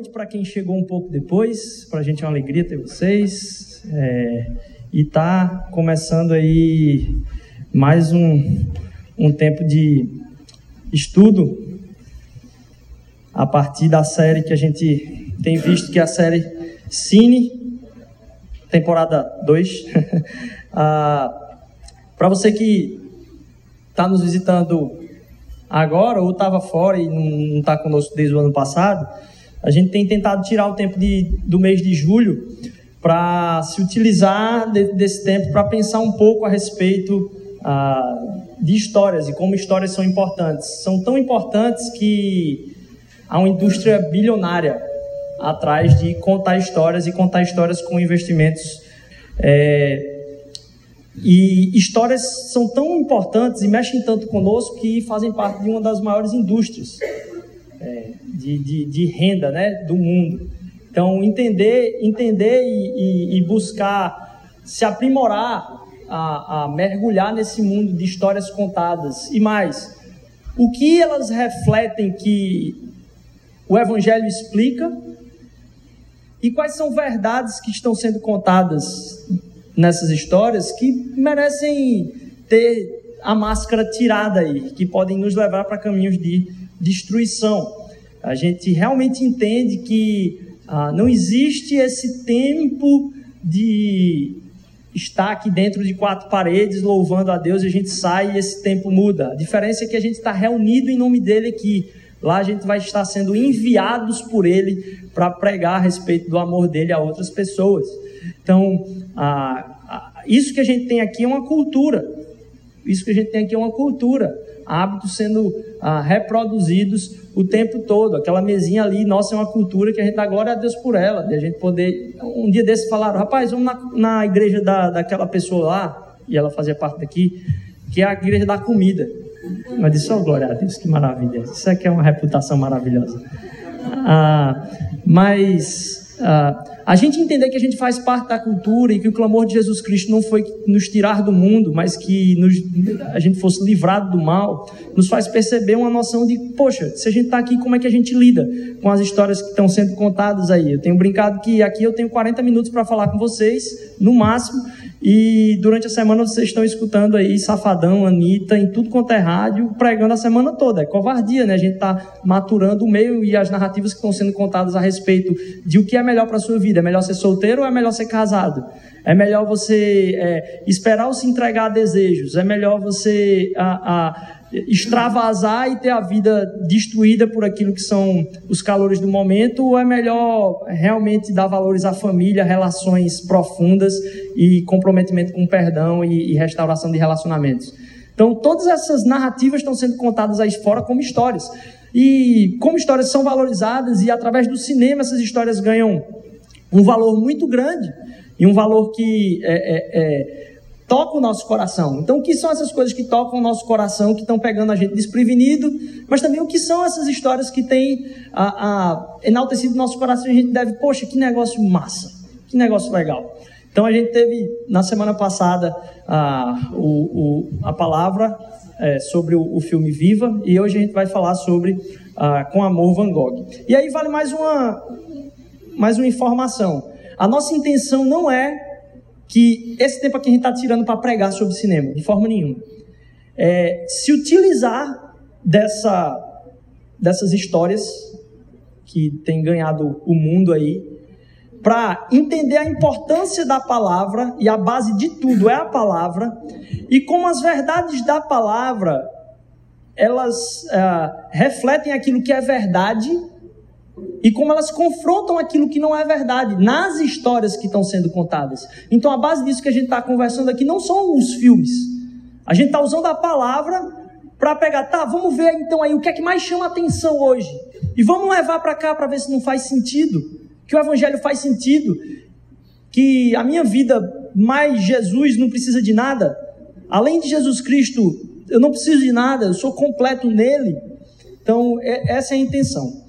noite para quem chegou um pouco depois. Para a gente é uma alegria ter vocês. É, e tá começando aí mais um, um tempo de estudo a partir da série que a gente tem visto, que é a série Cine, temporada 2. ah, para você que está nos visitando agora ou estava fora e não está conosco desde o ano passado, a gente tem tentado tirar o tempo de, do mês de julho para se utilizar de, desse tempo para pensar um pouco a respeito ah, de histórias e como histórias são importantes. São tão importantes que há uma indústria bilionária atrás de contar histórias e contar histórias com investimentos é, e histórias são tão importantes e mexem tanto conosco que fazem parte de uma das maiores indústrias é, de, de, de, renda né, do mundo. Então, entender, entender e, e, e buscar se aprimorar, a, a mergulhar nesse mundo de histórias contadas. E mais, o que elas refletem que o Evangelho explica e quais são verdades que estão sendo contadas nessas histórias que merecem ter a máscara tirada aí, que podem nos levar para caminhos de destruição. A gente realmente entende que ah, não existe esse tempo de estar aqui dentro de quatro paredes louvando a Deus e a gente sai e esse tempo muda. A diferença é que a gente está reunido em nome dele aqui. Lá a gente vai estar sendo enviados por ele para pregar a respeito do amor dele a outras pessoas. Então, isso que a gente tem aqui é uma cultura. Isso que a gente tem aqui é uma cultura. Hábitos sendo ah, reproduzidos o tempo todo. Aquela mesinha ali, nossa, é uma cultura que a gente dá glória a Deus por ela. De a gente poder. Um dia desses falaram, rapaz, vamos na, na igreja da, daquela pessoa lá, e ela fazia parte daqui, que é a igreja da comida. Eu disse, oh, glória a Deus, que maravilha. Isso aqui é uma reputação maravilhosa. Ah, mas ah, a gente entender que a gente faz parte da cultura e que o clamor de Jesus Cristo não foi nos tirar do mundo, mas que nos, a gente fosse livrado do mal, nos faz perceber uma noção de, poxa, se a gente está aqui, como é que a gente lida com as histórias que estão sendo contadas aí? Eu tenho brincado que aqui eu tenho 40 minutos para falar com vocês, no máximo, e durante a semana vocês estão escutando aí Safadão, Anitta, em tudo quanto é rádio, pregando a semana toda. É covardia, né? A gente está maturando o meio e as narrativas que estão sendo contadas a respeito de o que é melhor para a sua vida. É melhor ser solteiro ou é melhor ser casado? É melhor você é, esperar ou se entregar a desejos? É melhor você a, a extravasar e ter a vida destruída por aquilo que são os calores do momento, ou é melhor realmente dar valores à família, relações profundas e comprometimento com perdão e, e restauração de relacionamentos? Então, todas essas narrativas estão sendo contadas aí fora como histórias. E como histórias são valorizadas, e através do cinema essas histórias ganham um valor muito grande, e um valor que é, é, é toca o nosso coração. Então, o que são essas coisas que tocam o nosso coração, que estão pegando a gente desprevenido, mas também o que são essas histórias que têm a, a, enaltecido o nosso coração e a gente deve, poxa, que negócio massa, que negócio legal. Então, a gente teve na semana passada a, o, o, a palavra é, sobre o, o, filme Viva e hoje a gente vai falar sobre Com Amor Van Gogh. E aí vale mais uma, mais uma informação. A nossa intenção não é que esse tempo aqui a gente está tirando para pregar sobre cinema, de forma nenhuma. É, se utilizar dessa, dessas histórias que tem ganhado o mundo aí, para entender a importância da palavra, e a base de tudo é a palavra, e como as verdades da palavra, elas uh, refletem aquilo que é verdade e como elas confrontam aquilo que não é verdade nas histórias que estão sendo contadas. Então, a base disso que a gente está conversando aqui não são os filmes. A gente está usando a palavra para pegar, tá, vamos ver então aí o que é que mais chama atenção hoje. E vamos levar para cá para ver se não faz sentido, que o evangelho faz sentido, que a minha vida mais Jesus não precisa de nada. Além de Jesus Cristo, eu não preciso de nada, eu sou completo nele. Então, é, essa é a intenção.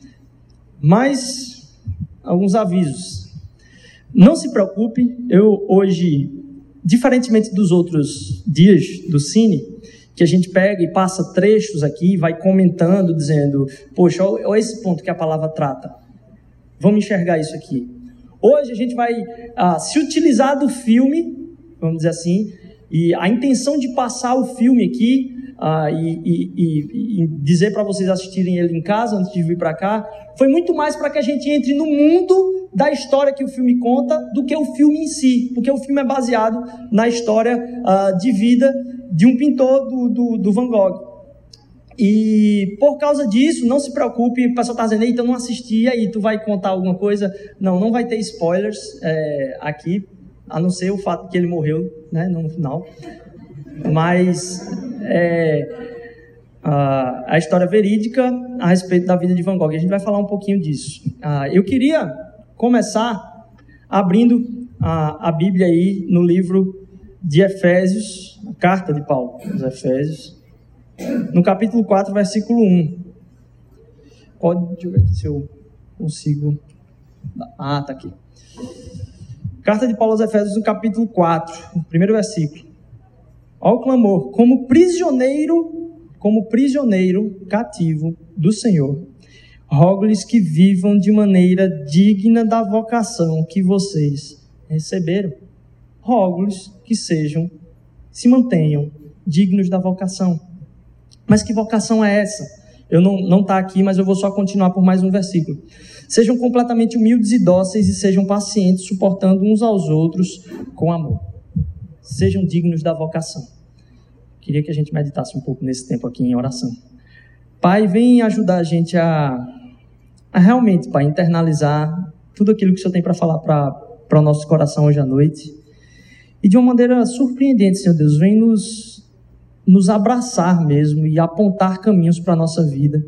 Mas, alguns avisos. Não se preocupe, eu hoje, diferentemente dos outros dias do Cine, que a gente pega e passa trechos aqui, vai comentando, dizendo, poxa, olha esse ponto que a palavra trata. vamos enxergar isso aqui. Hoje a gente vai ah, se utilizar do filme, vamos dizer assim, e a intenção de passar o filme aqui ah, e, e, e, dizer para vocês assistirem ele em casa antes de vir para cá, foi muito mais para que a gente entre no mundo da história que o filme conta do que o filme em si, porque o filme é baseado na história ah, de vida de um pintor do, do, do Van Gogh. E por causa disso, não se preocupe, o pessoal está dizendo, então não assisti, aí tu vai contar alguma coisa. Não, não vai ter spoilers é, aqui, a não ser o fato que ele morreu né, no final. Mas é, a, a, história verídica a respeito da vida de Van Gogh, a gente vai falar um pouquinho disso. Ah, eu queria começar abrindo a, a Bíblia aí no livro de Efésios, a carta de Paulo aos Efésios no capítulo 4, versículo 1. Pode, deixa eu ver aqui se eu consigo. Ah, tá aqui. Carta de Paulo aos Efésios, no capítulo 4, primeiro versículo. Olha o clamor: como prisioneiro, como prisioneiro cativo do Senhor, rogo-lhes que vivam de maneira digna da vocação que vocês receberam. Rogo-lhes que sejam, se mantenham dignos da vocação. Mas que vocação é essa? Eu não não tá aqui, mas eu vou só continuar por mais um versículo. Sejam completamente humildes e dóceis e sejam pacientes, suportando uns aos outros com amor. Sejam dignos da vocação. Queria que a gente meditasse um pouco nesse tempo aqui em oração. Pai, vem ajudar a gente a, a realmente, Pai, internalizar tudo aquilo que o Senhor tem para falar para o nosso coração hoje à noite. E de uma maneira surpreendente, Senhor Deus, vem nos nos abraçar mesmo e apontar caminhos para a nossa vida,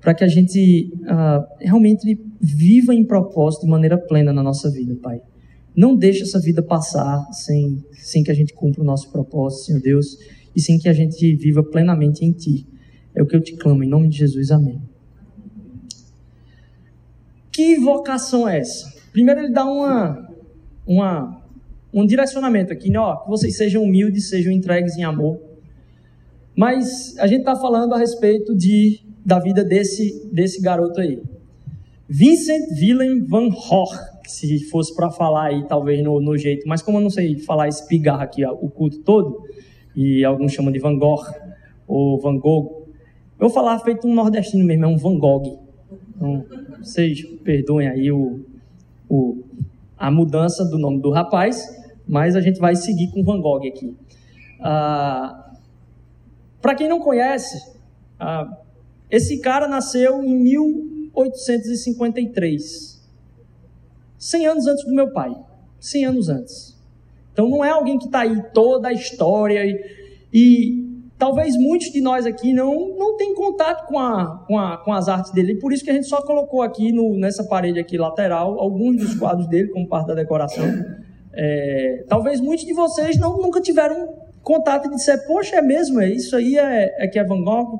para que a gente uh, realmente viva em propósito de maneira plena na nossa vida, Pai. Não deixe essa vida passar sem, sem que a gente cumpra o nosso propósito, Senhor Deus, e sem que a gente viva plenamente em Ti. É o que eu te clamo, em nome de Jesus, amém. Que vocação é essa? Primeiro ele dá uma, uma, um direcionamento aqui, né? Ó, que vocês sejam humildes, sejam entregues em amor, mas a gente está falando a respeito de, da vida desse, desse garoto aí. Vincent Willem van Gogh, se fosse para falar aí, talvez no, no, jeito, mas como eu não sei falar esse pigarro aqui, o culto todo, e alguns chamam de Van Gogh ou Van Gogh, eu vou falar feito um nordestino mesmo, é um Van Gogh. Então, vocês perdoem aí o, o, a mudança do nome do rapaz, mas a gente vai seguir com Van Gogh aqui. Ah, para quem não conhece, ah, esse cara nasceu em 1853, 100 anos antes do meu pai, 100 anos antes. Então não é alguém que está aí toda a história e, e, talvez muitos de nós aqui não não tem contato com, a, com, a, com as artes dele. Por isso que a gente só colocou aqui no, nessa parede aqui lateral alguns dos quadros dele como parte da decoração. É, talvez muitos de vocês não, nunca tiveram contato e disser, poxa, é mesmo, é isso aí é, é que é Van Gogh.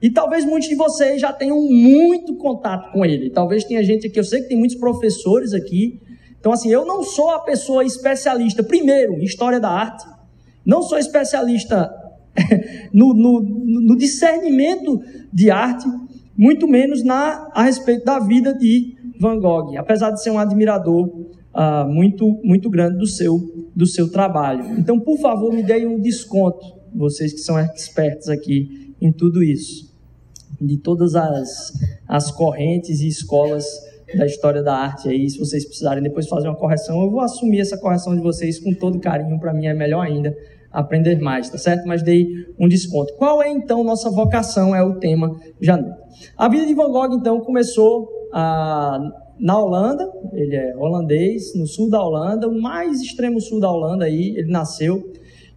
E talvez muitos de vocês já tenham muito contato com ele. Talvez tenha gente aqui, eu sei que tem muitos professores aqui. Então, assim, eu não sou a pessoa especialista, primeiro, em história da arte. Não sou especialista no, no, no discernimento de arte, muito menos na, a respeito da vida de Van Gogh. Apesar de ser um admirador uh, muito, muito grande do seu, do seu trabalho. Então, por favor, me deem um desconto, vocês que são expertos aqui em tudo isso, de todas as, as correntes e escolas da história da arte aí, se vocês precisarem depois fazer uma correção, eu vou assumir essa correção de vocês com todo carinho, para mim é melhor ainda aprender mais, tá certo? Mas dei um desconto. Qual é então nossa vocação? É o tema já. A vida de Van Gogh então começou a na Holanda, ele é holandês, no sul da Holanda, o mais extremo sul da Holanda aí, ele nasceu.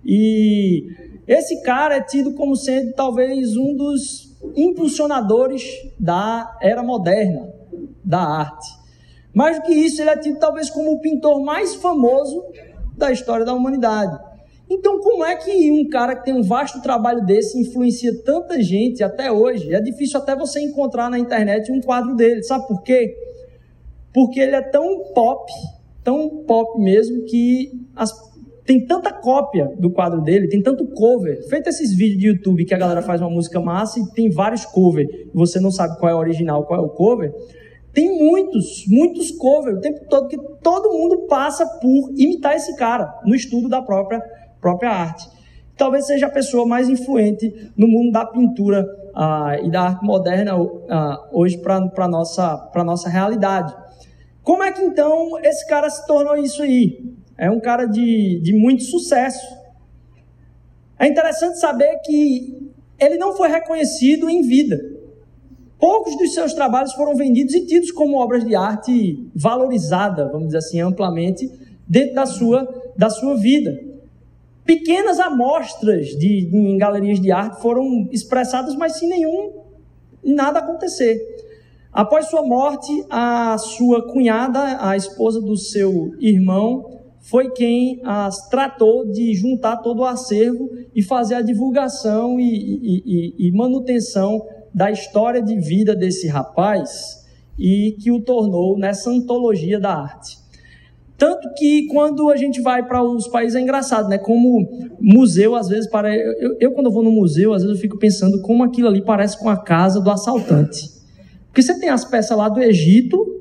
E esse cara é tido como sendo talvez um dos impulsionadores da era moderna da arte. Mais do que isso, ele é tido talvez como o pintor mais famoso da história da humanidade. Então, como é que um cara que tem um vasto trabalho desse influencia tanta gente até hoje? É difícil até você encontrar na internet um quadro dele. Sabe por quê? porque ele é tão pop, tão pop mesmo, que as, tem tanta cópia do quadro dele, tem tanto cover. Feito esses vídeos de YouTube que a galera faz uma música massa e tem vários covers, você não sabe qual é o original, qual é o cover. Tem muitos, muitos covers o tempo todo, que todo mundo passa por imitar esse cara no estudo da própria, própria arte. Talvez seja a pessoa mais influente no mundo da pintura ah, e da arte moderna ah, hoje para a nossa, nossa realidade. Como é que então esse cara se tornou isso aí? É um cara de, de muito sucesso. É interessante saber que ele não foi reconhecido em vida. Poucos dos seus trabalhos foram vendidos e tidos como obras de arte valorizada, vamos dizer assim, amplamente, dentro da sua, da sua vida. Pequenas amostras de, em galerias de arte foram expressadas, mas sem nenhum nada acontecer. Após sua morte, a sua cunhada, a esposa do seu irmão, foi quem as tratou de juntar todo o acervo e fazer a divulgação e, e, e, manutenção da história de vida desse rapaz e que o tornou nessa antologia da arte. Tanto que quando a gente vai para os países é engraçado, né? Como museu, às vezes, para eu, eu, quando vou no museu, às vezes eu fico pensando como aquilo ali parece com a casa do assaltante. Porque você tem as peças lá do Egito,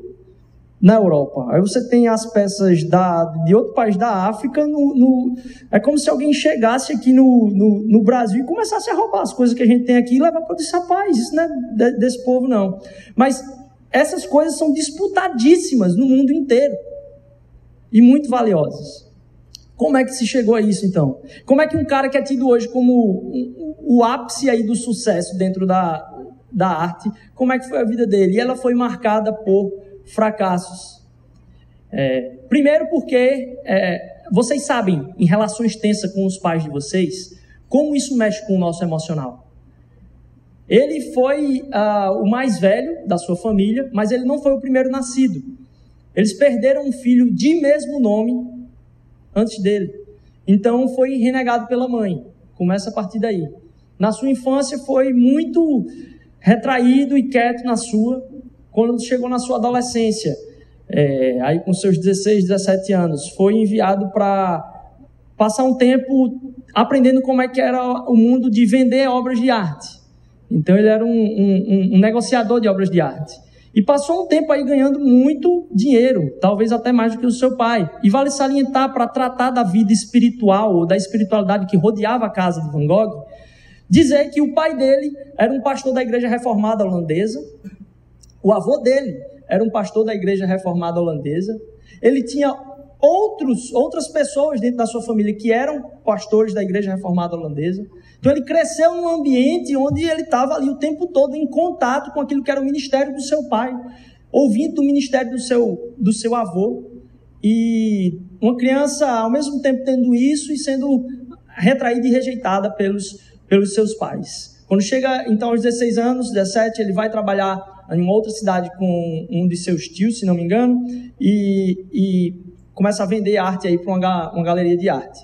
na Europa. Aí você tem as peças da, de outro país da África. No, no, é como se alguém chegasse aqui no, no, no, Brasil e começasse a roubar as coisas que a gente tem aqui e levar para esse rapaz. Isso não é desse povo, não. Mas essas coisas são disputadíssimas no mundo inteiro e muito valiosas. Como é que se chegou a isso, então? Como é que um cara que é tido hoje como o ápice aí do sucesso dentro da, da arte, como é que foi a vida dele? E ela foi marcada por fracassos. É, primeiro, porque é, vocês sabem, em relações tensas com os pais de vocês, como isso mexe com o nosso emocional. Ele foi uh, o mais velho da sua família, mas ele não foi o primeiro nascido. Eles perderam um filho de mesmo nome antes dele. Então foi renegado pela mãe. Começa a partir daí. Na sua infância foi muito retraído e quieto na sua. Quando chegou na sua adolescência, é, aí com seus 16, 17 anos, foi enviado para passar um tempo aprendendo como é que era o mundo de vender obras de arte. Então ele era um, um, um negociador de obras de arte. E passou um tempo aí ganhando muito dinheiro, talvez até mais do que o seu pai. E vale salientar para tratar da vida espiritual ou da espiritualidade que rodeava a casa de Van Gogh, dizer que o pai dele era um pastor da igreja reformada holandesa, o avô dele era um pastor da igreja reformada holandesa. Ele tinha outros, outras pessoas dentro da sua família que eram pastores da igreja reformada holandesa. Então ele cresceu num ambiente onde ele estava ali o tempo todo em contato com aquilo que era o ministério do seu pai, ouvindo do ministério do seu, do seu avô. E uma criança, ao mesmo tempo tendo isso e sendo retraída e rejeitada pelos, pelos seus pais. Quando chega então aos 16 anos, 17, ele vai trabalhar em uma outra cidade com um de seus tios, se não me engano, e, e começa a vender arte aí para uma, uma galeria de arte.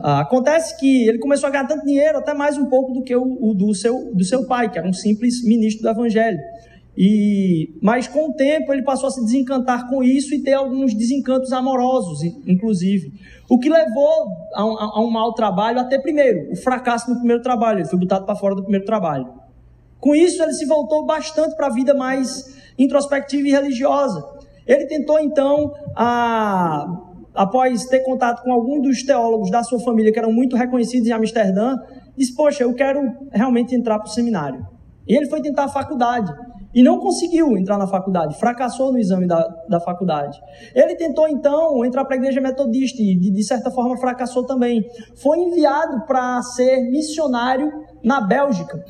Ah, acontece que ele começou a ganhar tanto dinheiro, até mais um pouco do que o, o, do, seu, do seu pai, que era um simples ministro do evangelho. E, mas com o tempo ele passou a se desencantar com isso e ter alguns desencantos amorosos, inclusive. O que levou a um, a um mau trabalho, até primeiro, o fracasso no primeiro trabalho. Ele foi botado para fora do primeiro trabalho. Com isso, ele se voltou bastante para a vida mais introspectiva e religiosa. Ele tentou, então, a, após ter contato com alguns dos teólogos da sua família, que eram muito reconhecidos em Amsterdã, disse: Poxa, eu quero realmente entrar para o seminário. E ele foi tentar a faculdade. E não conseguiu entrar na faculdade, fracassou no exame da, da faculdade. Ele tentou então entrar para a igreja metodista e, de, de certa forma, fracassou também. Foi enviado para ser missionário na Bélgica.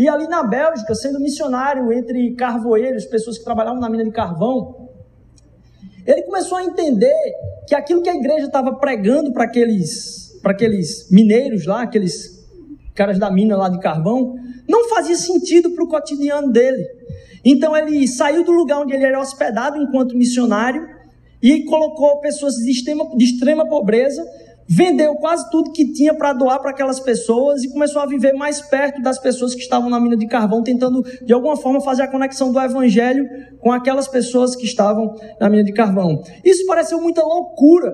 E ali na Bélgica, sendo missionário entre carvoeiros, pessoas que trabalhavam na mina de carvão, ele começou a entender que aquilo que a igreja estava pregando para aqueles, para aqueles mineiros lá, aqueles caras da mina lá de carvão, não fazia sentido para o cotidiano dele. Então ele saiu do lugar onde ele era hospedado enquanto missionário e colocou pessoas de extrema, de extrema pobreza vendeu quase tudo que tinha para doar para aquelas pessoas e começou a viver mais perto das pessoas que estavam na mina de carvão, tentando de alguma forma fazer a conexão do evangelho com aquelas pessoas que estavam na mina de carvão. Isso pareceu muita loucura.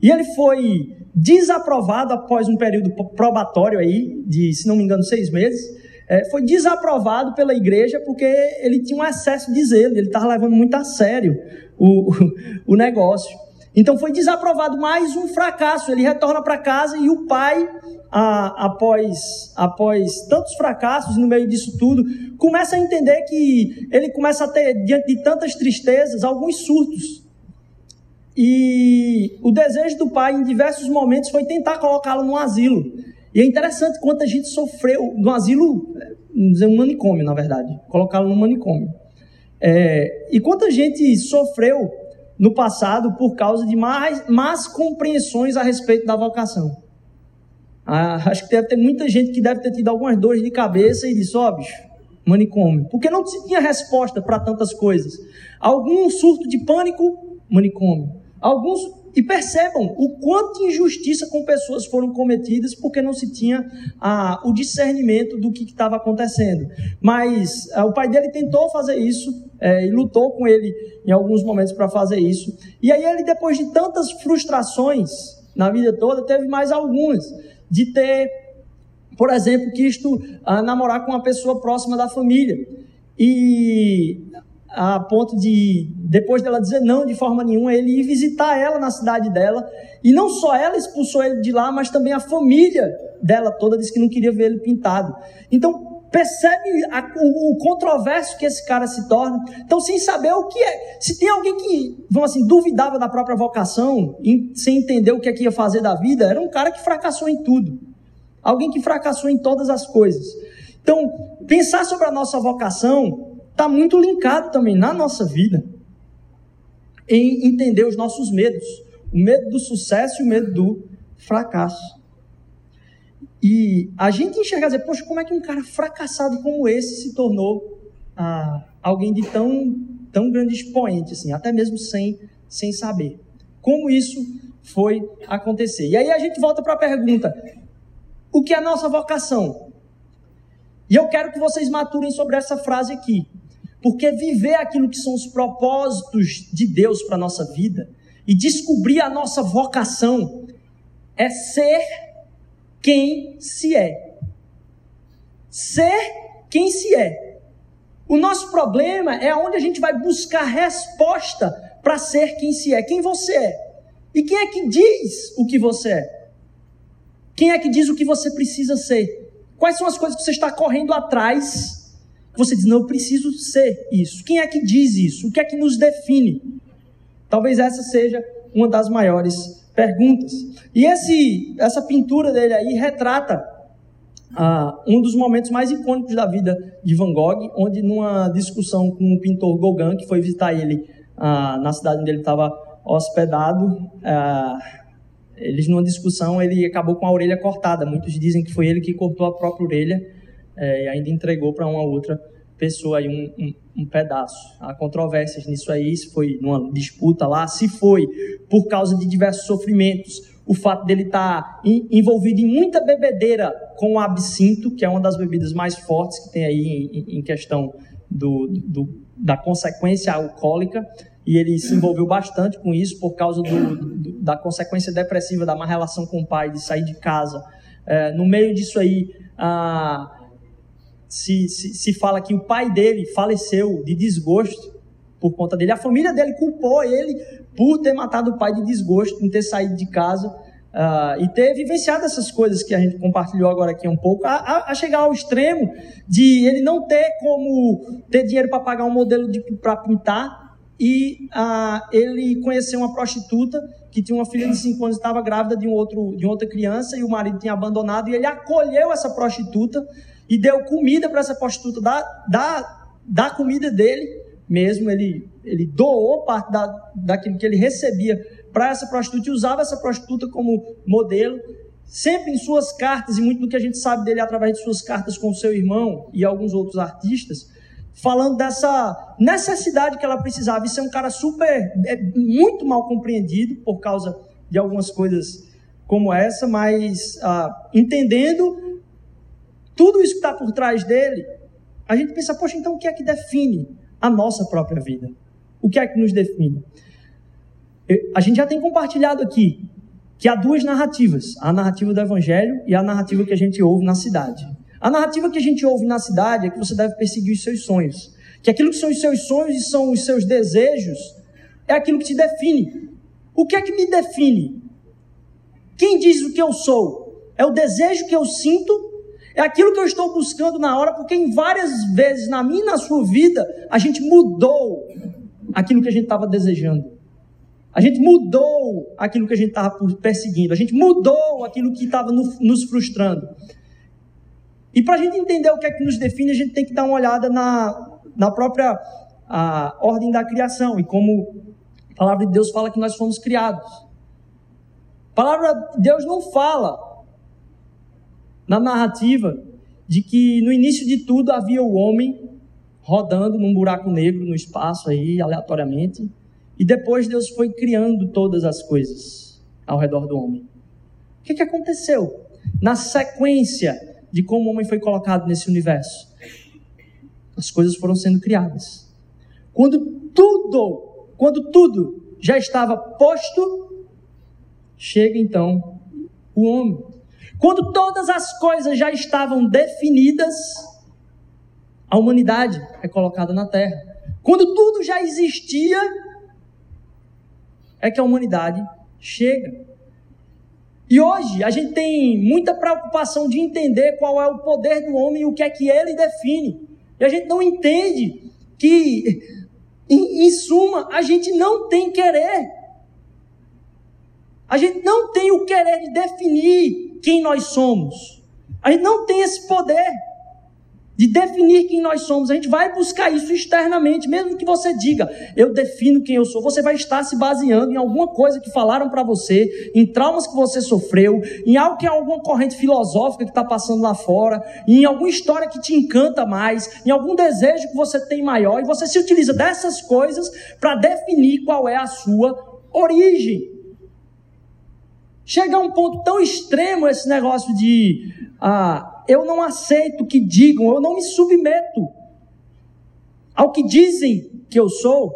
E ele foi desaprovado após um período probatório aí, de, se não me engano, seis meses. é, foi desaprovado pela igreja porque ele tinha um excesso de zelo, ele estava levando muito a sério o, o, o negócio. Então foi desaprovado mais um fracasso. Ele retorna para casa e o pai, a, após, após tantos fracassos no meio disso tudo, começa a entender que ele começa a ter, diante de tantas tristezas, alguns surtos. E o desejo do pai, em diversos momentos, foi tentar colocá-lo num asilo. E é interessante quanta gente sofreu no asilo, dizer um manicômio, na verdade, colocá-lo no manicômio. É, e quanta gente sofreu no passado por causa de mais, más compreensões a respeito da vocação. Ah, acho que deve ter muita gente que deve ter tido algumas dores de cabeça e disse, ó oh, bicho, manicômio. Porque não se tinha resposta para tantas coisas. Algum surto de pânico, manicômio. Alguns e percebam o quanto injustiça com pessoas foram cometidas porque não se tinha ah, o discernimento do que estava acontecendo. Mas ah, o pai dele tentou fazer isso é, e lutou com ele em alguns momentos para fazer isso. E aí ele, depois de tantas frustrações na vida toda, teve mais algumas. De ter, por exemplo, quisto ah, namorar com uma pessoa próxima da família. E a ponto de, depois dela dizer não de forma nenhuma, ele ir visitar ela na cidade dela. E não só ela expulsou ele de lá, mas também a família dela toda disse que não queria ver ele pintado. Então, percebe a, o, o, controverso que esse cara se torna. Então, sem saber o que é. Se tem alguém que, vamos assim, duvidava da própria vocação, em, sem entender o que é que ia fazer da vida, era um cara que fracassou em tudo. Alguém que fracassou em todas as coisas. Então, pensar sobre a nossa vocação está muito linkado também na nossa vida em entender os nossos medos, o medo do sucesso e o medo do fracasso. E a gente enxerga dizer, poxa, como é que um cara fracassado como esse se tornou ah, alguém de tão, tão grande expoente, assim, até mesmo sem, sem saber. Como isso foi acontecer? E aí a gente volta para a pergunta: o que é a nossa vocação? E eu quero que vocês maturem sobre essa frase aqui. Porque viver aquilo que são os propósitos de Deus para a nossa vida e descobrir a nossa vocação é ser quem se é. Ser quem se é. O nosso problema é onde a gente vai buscar resposta para ser quem se é, quem você é. E quem é que diz o que você é? Quem é que diz o que você precisa ser? Quais são as coisas que você está correndo atrás você diz, não, eu preciso ser isso. Quem é que diz isso? O que é que nos define? Talvez essa seja uma das maiores perguntas. E esse, essa pintura dele aí retrata ah, um dos momentos mais icônicos da vida de Van Gogh, onde numa discussão com o pintor Gauguin, que foi visitar ele ah, na cidade onde ele estava hospedado, ah, eles numa discussão ele acabou com a orelha cortada. Muitos dizem que foi ele que cortou a própria orelha é, e ainda entregou para uma outra pessoa aí um, um, um, pedaço. Há controvérsias nisso aí, se foi numa disputa lá, se foi por causa de diversos sofrimentos, o fato dele estar tá envolvido em muita bebedeira com o absinto, que é uma das bebidas mais fortes que tem aí em, em questão do, do, da consequência alcoólica, e ele se envolveu bastante com isso por causa do, do, da consequência depressiva da má relação com o pai, de sair de casa. É, no meio disso aí, ah, se, se, se fala que o pai dele faleceu de desgosto por conta dele. A família dele culpou ele por ter matado o pai de desgosto, em ter saído de casa uh, e ter vivenciado essas coisas que a gente compartilhou agora aqui um pouco, a, a, a chegar ao extremo de ele não ter como ter dinheiro para pagar um modelo para pintar e uh, ele conheceu uma prostituta que tinha uma filha de 5 anos estava grávida de, um outro, de outra criança e o marido tinha abandonado e ele acolheu essa prostituta e deu comida para essa prostituta, da, da, da comida dele mesmo, ele, ele doou parte da, daquilo que ele recebia para essa prostituta e usava essa prostituta como modelo, sempre em suas cartas, e muito do que a gente sabe dele através de suas cartas com seu irmão e alguns outros artistas, falando dessa necessidade que ela precisava. Isso é um cara super, é muito mal compreendido por causa de algumas coisas como essa, mas ah, entendendo tudo isso que está por trás dele, a gente pensa, poxa, então o que é que define a nossa própria vida? O que é que nos define? A gente já tem compartilhado aqui que há duas narrativas: a narrativa do Evangelho e a narrativa que a gente ouve na cidade. A narrativa que a gente ouve na cidade é que você deve perseguir os seus sonhos. Que aquilo que são os seus sonhos e são os seus desejos é aquilo que te define. O que é que me define? Quem diz o que eu sou? É o desejo que eu sinto? É aquilo que eu estou buscando na hora? Porque em várias vezes na minha e na sua vida, a gente mudou aquilo que a gente estava desejando. A gente mudou aquilo que a gente estava perseguindo. A gente mudou aquilo que estava nos frustrando. E para a gente entender o que é que nos define, a gente tem que dar uma olhada na, na própria a, ordem da criação e como a palavra de Deus fala que nós fomos criados. A palavra de Deus não fala na narrativa de que no início de tudo havia o homem rodando num buraco negro no espaço aí, aleatoriamente, e depois Deus foi criando todas as coisas ao redor do homem. O que, que aconteceu? Na sequência de como o homem foi colocado nesse universo, as coisas foram sendo criadas. Quando tudo, quando tudo já estava posto, chega então o homem. Quando todas as coisas já estavam definidas, a humanidade é colocada na terra. Quando tudo já existia, é que a humanidade chega. E hoje a gente tem muita preocupação de entender qual é o poder do homem e o que é que ele define. E a gente não entende que, em, em suma, a gente não tem querer. A gente não tem o querer de definir quem nós somos. A gente não tem esse poder de definir quem nós somos. A gente vai buscar isso externamente, mesmo que você diga, eu defino quem eu sou. Você vai estar se baseando em alguma coisa que falaram para você, em traumas que você sofreu, em algo que é alguma corrente filosófica que está passando lá fora, em alguma história que te encanta mais, em algum desejo que você tem maior, e você se utiliza dessas coisas para definir qual é a sua origem. Chega a um ponto tão extremo esse negócio de ah, eu não aceito que digam, eu não me submeto ao que dizem que eu sou.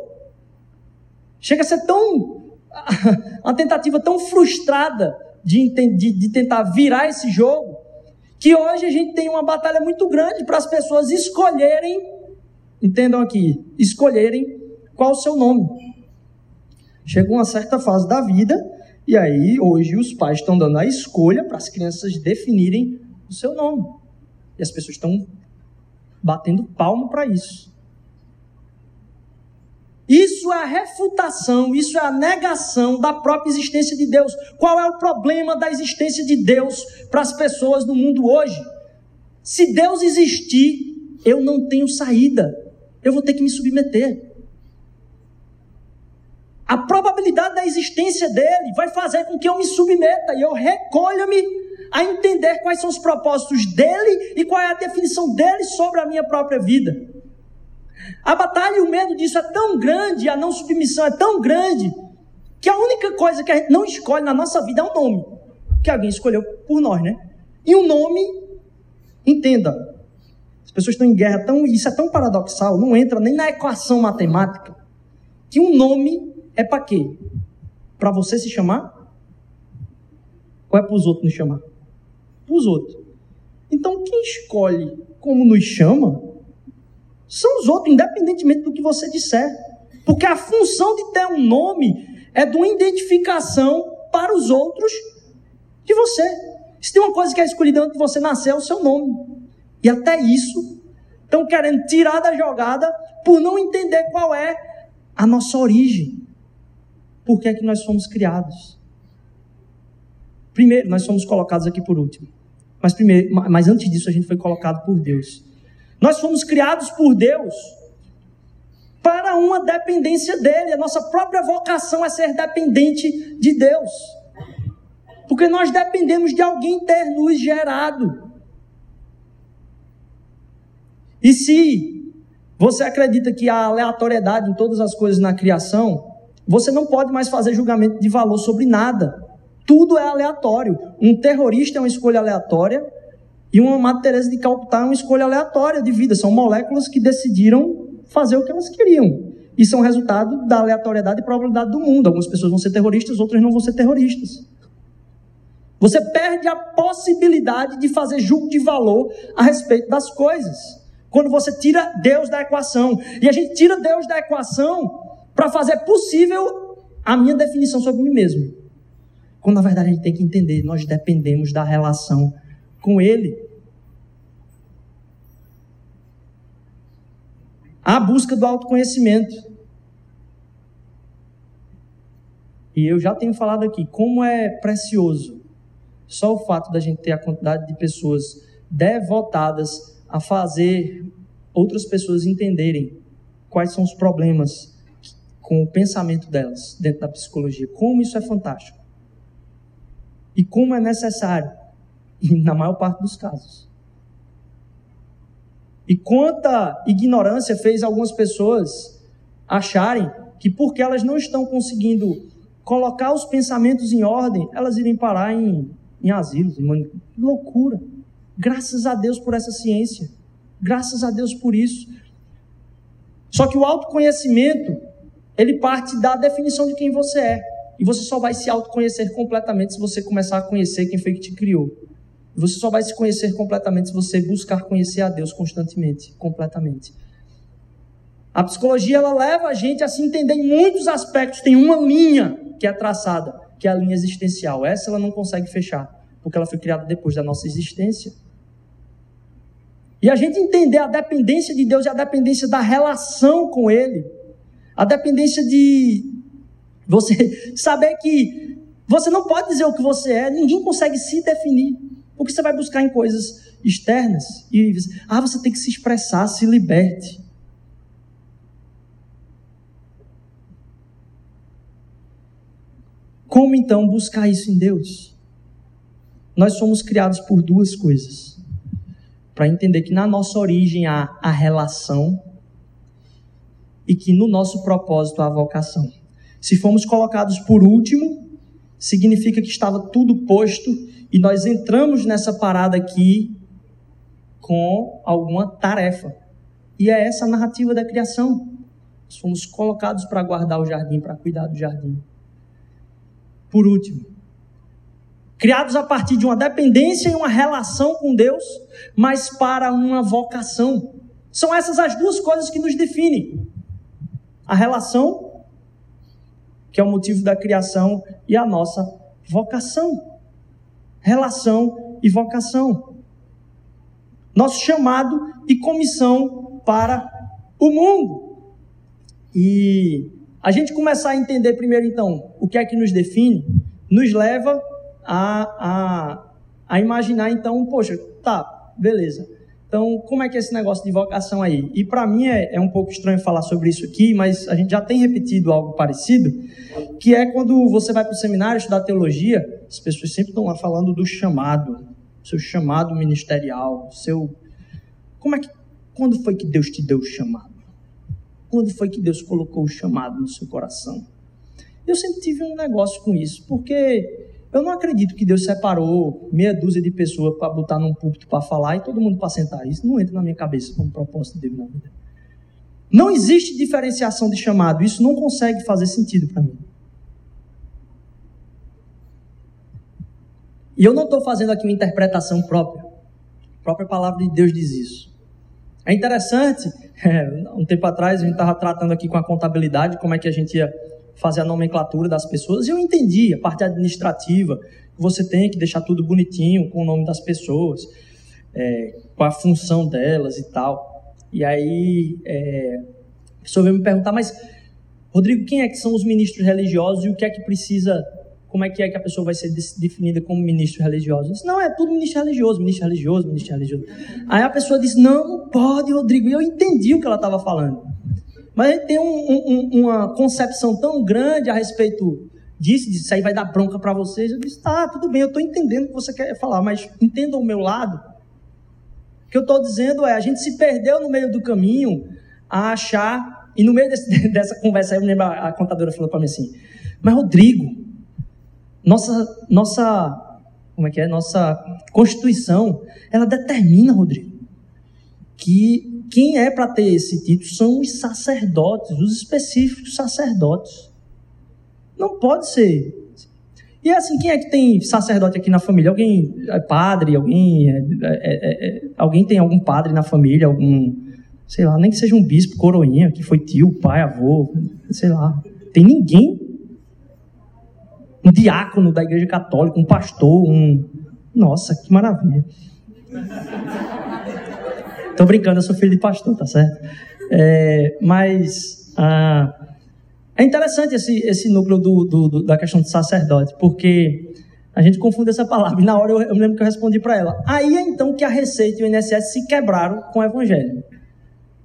Chega a ser tão. uma tentativa tão frustrada de, de, de tentar virar esse jogo, que hoje a gente tem uma batalha muito grande para as pessoas escolherem, entendam aqui, escolherem qual o seu nome. Chega uma certa fase da vida, e aí hoje os pais estão dando a escolha para as crianças definirem o seu nome. E as pessoas estão batendo palmo para isso. Isso é a refutação, isso é a negação da própria existência de Deus. Qual é o problema da existência de Deus para as pessoas no mundo hoje? Se Deus existir, eu não tenho saída. Eu vou ter que me submeter. A probabilidade da existência dele vai fazer com que eu me submeta e eu recolha-me a entender quais são os propósitos dele e qual é a definição dele sobre a minha própria vida. A batalha e o medo disso é tão grande, a não submissão é tão grande, que a única coisa que a gente não escolhe na nossa vida é um nome, que alguém escolheu por nós, né? E um nome, entenda, as pessoas estão em guerra, tão, isso é tão paradoxal, não entra nem na equação matemática, que um nome é para quê? Para você se chamar? Ou é para os outros nos chamar? para os outros. Então, quem escolhe como nos chama são os outros, independentemente do que você disser. Porque a função de ter um nome é de uma identificação para os outros de você. Se tem uma coisa que é escolhida antes de você nascer, é o seu nome. E até isso estão querendo tirar da jogada por não entender qual é a nossa origem. Por que é que nós fomos criados? Primeiro, nós somos colocados aqui por último. Mas primeiro, mas antes disso a gente foi colocado por Deus. Nós fomos criados por Deus para uma dependência dele. A nossa própria vocação é ser dependente de Deus. Porque nós dependemos de alguém ter nos gerado. E se você acredita que há aleatoriedade em todas as coisas na criação, você não pode mais fazer julgamento de valor sobre nada. Tudo é aleatório. Um terrorista é uma escolha aleatória e uma Madre Teresa de Calcutá é uma escolha aleatória de vida. São moléculas que decidiram fazer o que elas queriam. E são resultado da aleatoriedade e probabilidade do mundo. Algumas pessoas vão ser terroristas, outras não vão ser terroristas. Você perde a possibilidade de fazer julgo de valor a respeito das coisas. Quando você tira Deus da equação. E a gente tira Deus da equação para fazer possível a minha definição sobre mim mesmo. Quando na verdade a gente tem que entender, nós dependemos da relação com Ele. A busca do autoconhecimento. E eu já tenho falado aqui como é precioso só o fato da gente ter a quantidade de pessoas devotadas a fazer outras pessoas entenderem quais são os problemas com o pensamento delas dentro da psicologia. Como isso é fantástico. E como é necessário, na maior parte dos casos. E quanta ignorância fez algumas pessoas acharem que porque elas não estão conseguindo colocar os pensamentos em ordem, elas irem parar em, em asilos, em loucura. Graças a Deus por essa ciência. Graças a Deus por isso. Só que o autoconhecimento, ele parte da definição de quem você é. E você só vai se autoconhecer completamente se você começar a conhecer quem foi que te criou. Você só vai se conhecer completamente se você buscar conhecer a Deus constantemente, completamente. A psicologia ela leva a gente a se entender em muitos aspectos. Tem uma linha que é traçada, que é a linha existencial. Essa ela não consegue fechar, porque ela foi criada depois da nossa existência. E a gente entender a dependência de Deus e a dependência da relação com Ele, a dependência de você saber que você não pode dizer o que você é, ninguém consegue se definir. Porque você vai buscar em coisas externas e ah, você tem que se expressar, se liberte. Como então buscar isso em Deus? Nós somos criados por duas coisas. Para entender que na nossa origem há a relação e que no nosso propósito há vocação. Se fomos colocados por último, significa que estava tudo posto e nós entramos nessa parada aqui com alguma tarefa. E é essa a narrativa da criação. Nós fomos colocados para guardar o jardim, para cuidar do jardim. Por último, criados a partir de uma dependência e uma relação com Deus, mas para uma vocação. São essas as duas coisas que nos definem: a relação, que é o motivo da criação, e a nossa vocação relação e vocação. Nosso chamado e comissão para o mundo. E a gente começar a entender primeiro, então, o que é que nos define, nos leva a, a, a imaginar, então, poxa, tá, beleza. Então, como é que é esse negócio de vocação aí? E para mim é, é, um pouco estranho falar sobre isso aqui, mas a gente já tem repetido algo parecido, que é quando você vai para o seminário estudar teologia, as pessoas sempre estão lá falando do chamado, seu chamado ministerial, seu... Como é que... Quando foi que Deus te deu o chamado? Quando foi que Deus colocou o chamado no seu coração? Eu sempre tive um negócio com isso, porque eu não acredito que Deus separou meia dúzia de pessoas para botar num púlpito para falar e todo mundo para sentar. Isso não entra na minha cabeça como propósito de Deus na vida. Não existe diferenciação de chamado. Isso não consegue fazer sentido para mim. E eu não estou fazendo aqui uma interpretação própria. A própria palavra de Deus diz isso. É interessante, é, um tempo atrás a gente estava tratando aqui com a contabilidade, como é que a gente ia fazer a nomenclatura das pessoas, e eu entendi a parte administrativa, você tem que deixar tudo bonitinho com o nome das pessoas, é, com a função delas e tal. E aí é, a pessoa veio me perguntar, mas Rodrigo, quem é que são os ministros religiosos e o que é que precisa, como é que é que a pessoa vai ser definida como ministro religioso? Eu disse, não, é tudo ministro religioso, ministro religioso, ministro religioso. Aí a pessoa disse, não, não pode, Rodrigo. E eu entendi o que ela estava falando. Mas ele tem um, um, uma concepção tão grande a respeito disso, isso aí vai dar bronca para vocês. Eu disse, tá, tudo bem, eu estou entendendo o que você quer falar, mas entenda o meu lado. O que eu estou dizendo é, a gente se perdeu no meio do caminho a achar, e no meio desse, dessa conversa aí, eu lembro, a contadora falou para mim assim, mas Rodrigo, nossa, nossa, como é que é, nossa Constituição, ela determina, Rodrigo, que quem é para ter esse título são os sacerdotes, os específicos sacerdotes. Não pode ser. E assim, quem é que tem sacerdote aqui na família? Alguém é padre? Alguém é, é, é, é, alguém tem algum padre na família? Algum, sei lá, nem que seja um bispo, coroinha, que foi tio, pai, avô, sei lá. Tem ninguém? Um diácono da igreja católica, um pastor, um. Nossa, que maravilha. Tô brincando, eu sou filho de pastor, tá certo? É, mas. Ah, é interessante esse, esse núcleo do, do, do, da questão do sacerdote, porque a gente confunde essa palavra. E na hora eu, eu me lembro que eu respondi para ela. Aí é então que a Receita e o INSS se quebraram com o Evangelho.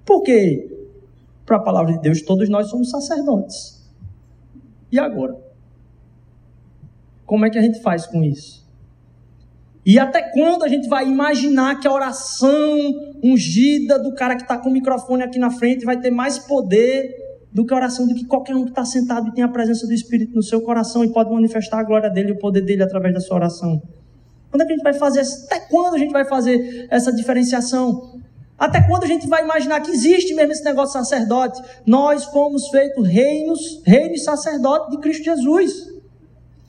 Porque, para a palavra de Deus, todos nós somos sacerdotes. E agora? Como é que a gente faz com isso? E até quando a gente vai imaginar que a oração ungida do cara que está com o microfone aqui na frente vai ter mais poder do que a oração do que qualquer um que está sentado e tem a presença do Espírito no seu coração e pode manifestar a glória dele e o poder dele através da sua oração. Quando é que a gente vai fazer? Até quando a gente vai fazer essa diferenciação? Até quando a gente vai imaginar que existe mesmo esse negócio de sacerdote? Nós fomos feitos reinos, reinos e sacerdotes de Cristo Jesus.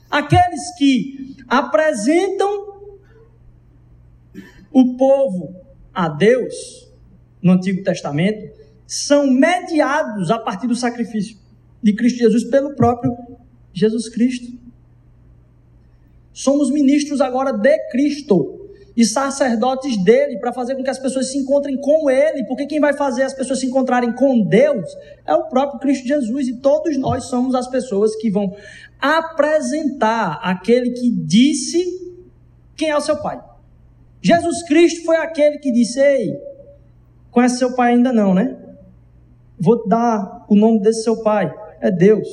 Aqueles que apresentam o povo a Deus no Antigo Testamento são mediados a partir do sacrifício de Cristo Jesus pelo próprio Jesus Cristo. Somos ministros agora de Cristo e sacerdotes dele para fazer com que as pessoas se encontrem com ele, porque quem vai fazer as pessoas se encontrarem com Deus é o próprio Cristo Jesus e todos nós somos as pessoas que vão apresentar aquele que disse quem é o seu pai. Jesus Cristo foi aquele que disse: Ei, conhece seu pai ainda não, né? Vou dar o nome desse seu pai. É Deus.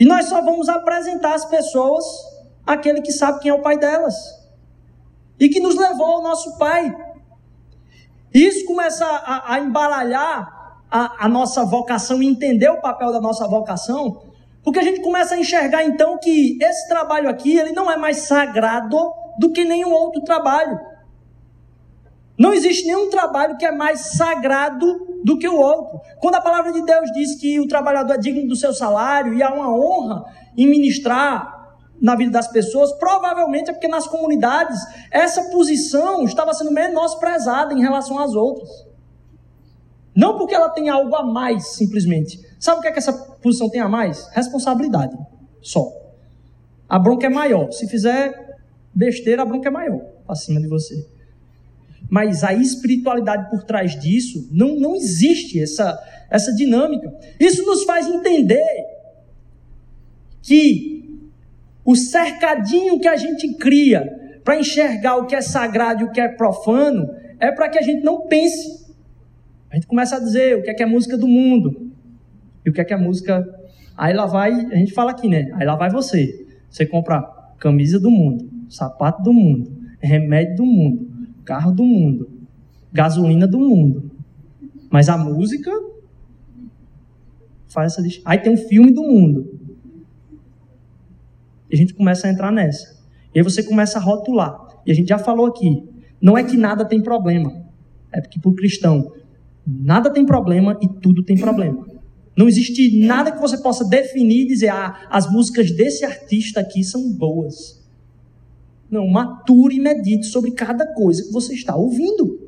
E nós só vamos apresentar às pessoas aquele que sabe quem é o pai delas. E que nos levou ao nosso pai. Isso começa a, a embaralhar a, a nossa vocação, entender o papel da nossa vocação, porque a gente começa a enxergar então que esse trabalho aqui, ele não é mais sagrado do que nenhum outro trabalho. Não existe nenhum trabalho que é mais sagrado do que o outro. Quando a palavra de Deus diz que o trabalhador é digno do seu salário e há uma honra em ministrar na vida das pessoas, provavelmente é porque nas comunidades essa posição estava sendo menosprezada em relação às outras. Não porque ela tem algo a mais, simplesmente. Sabe o que é que essa posição tem a mais? Responsabilidade. Só. A bronca é maior. Se fizer besteira, a bronca é maior acima de você. Mas a espiritualidade por trás disso, não, não existe essa, essa dinâmica. Isso nos faz entender que o cercadinho que a gente cria para enxergar o que é sagrado e o que é profano é para que a gente não pense. A gente começa a dizer o que é que é música do mundo e o que é que é música. Aí lá vai, a gente fala aqui, né? Aí lá vai você. Você compra camisa do mundo, sapato do mundo, remédio do mundo, carro do mundo, gasolina do mundo. Mas a música faz essa. Aí tem um filme do mundo. E a gente começa a entrar nessa. E aí você começa a rotular. E a gente já falou aqui. Não é que nada tem problema. É porque o cristão, nada tem problema e tudo tem problema. Não existe nada que você possa definir e dizer, ah, as músicas desse artista aqui são boas. Não, mature e medite sobre cada coisa que você está ouvindo.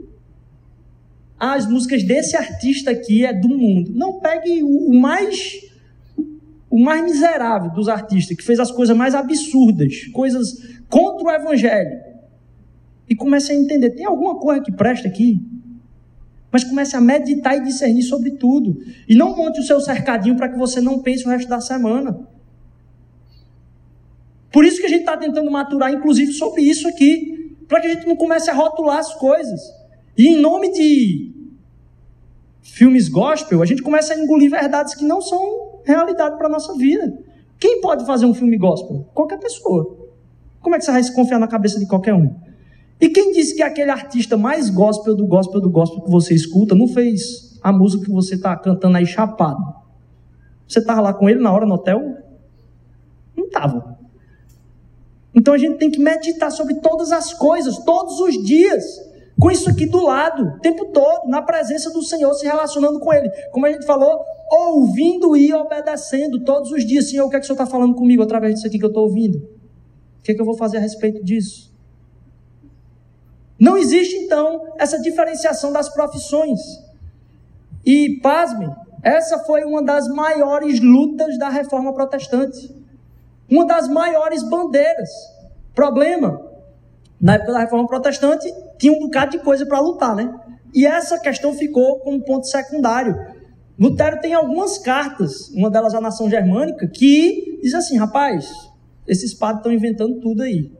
Ah, as músicas desse artista aqui é do mundo. Não, pegue o, o mais o mais miserável dos artistas, que fez as coisas mais absurdas, coisas contra o evangelho. E comece a entender, tem alguma coisa que presta aqui? Mas comece a meditar e discernir sobre tudo. E não monte o seu cercadinho para que você não pense o resto da semana. Por isso que a gente está tentando maturar, inclusive, sobre isso aqui, para que a gente não comece a rotular as coisas. E em nome de filmes gospel, a gente começa a engolir verdades que não são realidade para a nossa vida. Quem pode fazer um filme gospel? Qualquer pessoa. Como é que você vai se confiar na cabeça de qualquer um? E quem disse que aquele artista mais gospel do gospel do gospel que você escuta não fez a música que você está cantando aí chapado? Você estava lá com ele na hora no hotel? Não estava. Então a gente tem que meditar sobre todas as coisas, todos os dias, com isso aqui do lado, o tempo todo, na presença do Senhor, se relacionando com Ele. Como a gente falou, ouvindo e obedecendo todos os dias. Senhor, o que é que o Senhor está falando comigo através disso aqui que eu estou ouvindo? O que é que eu vou fazer a respeito disso? Não existe, então, essa diferenciação das profissões. E, pasmem, essa foi uma das maiores lutas da reforma protestante. Uma das maiores bandeiras. Problema, na época da reforma protestante, tinha um bocado de coisa para lutar, né? E essa questão ficou como ponto secundário. Lutero tem algumas cartas, uma delas à nação germânica, que diz assim: rapaz, esses padres estão inventando tudo aí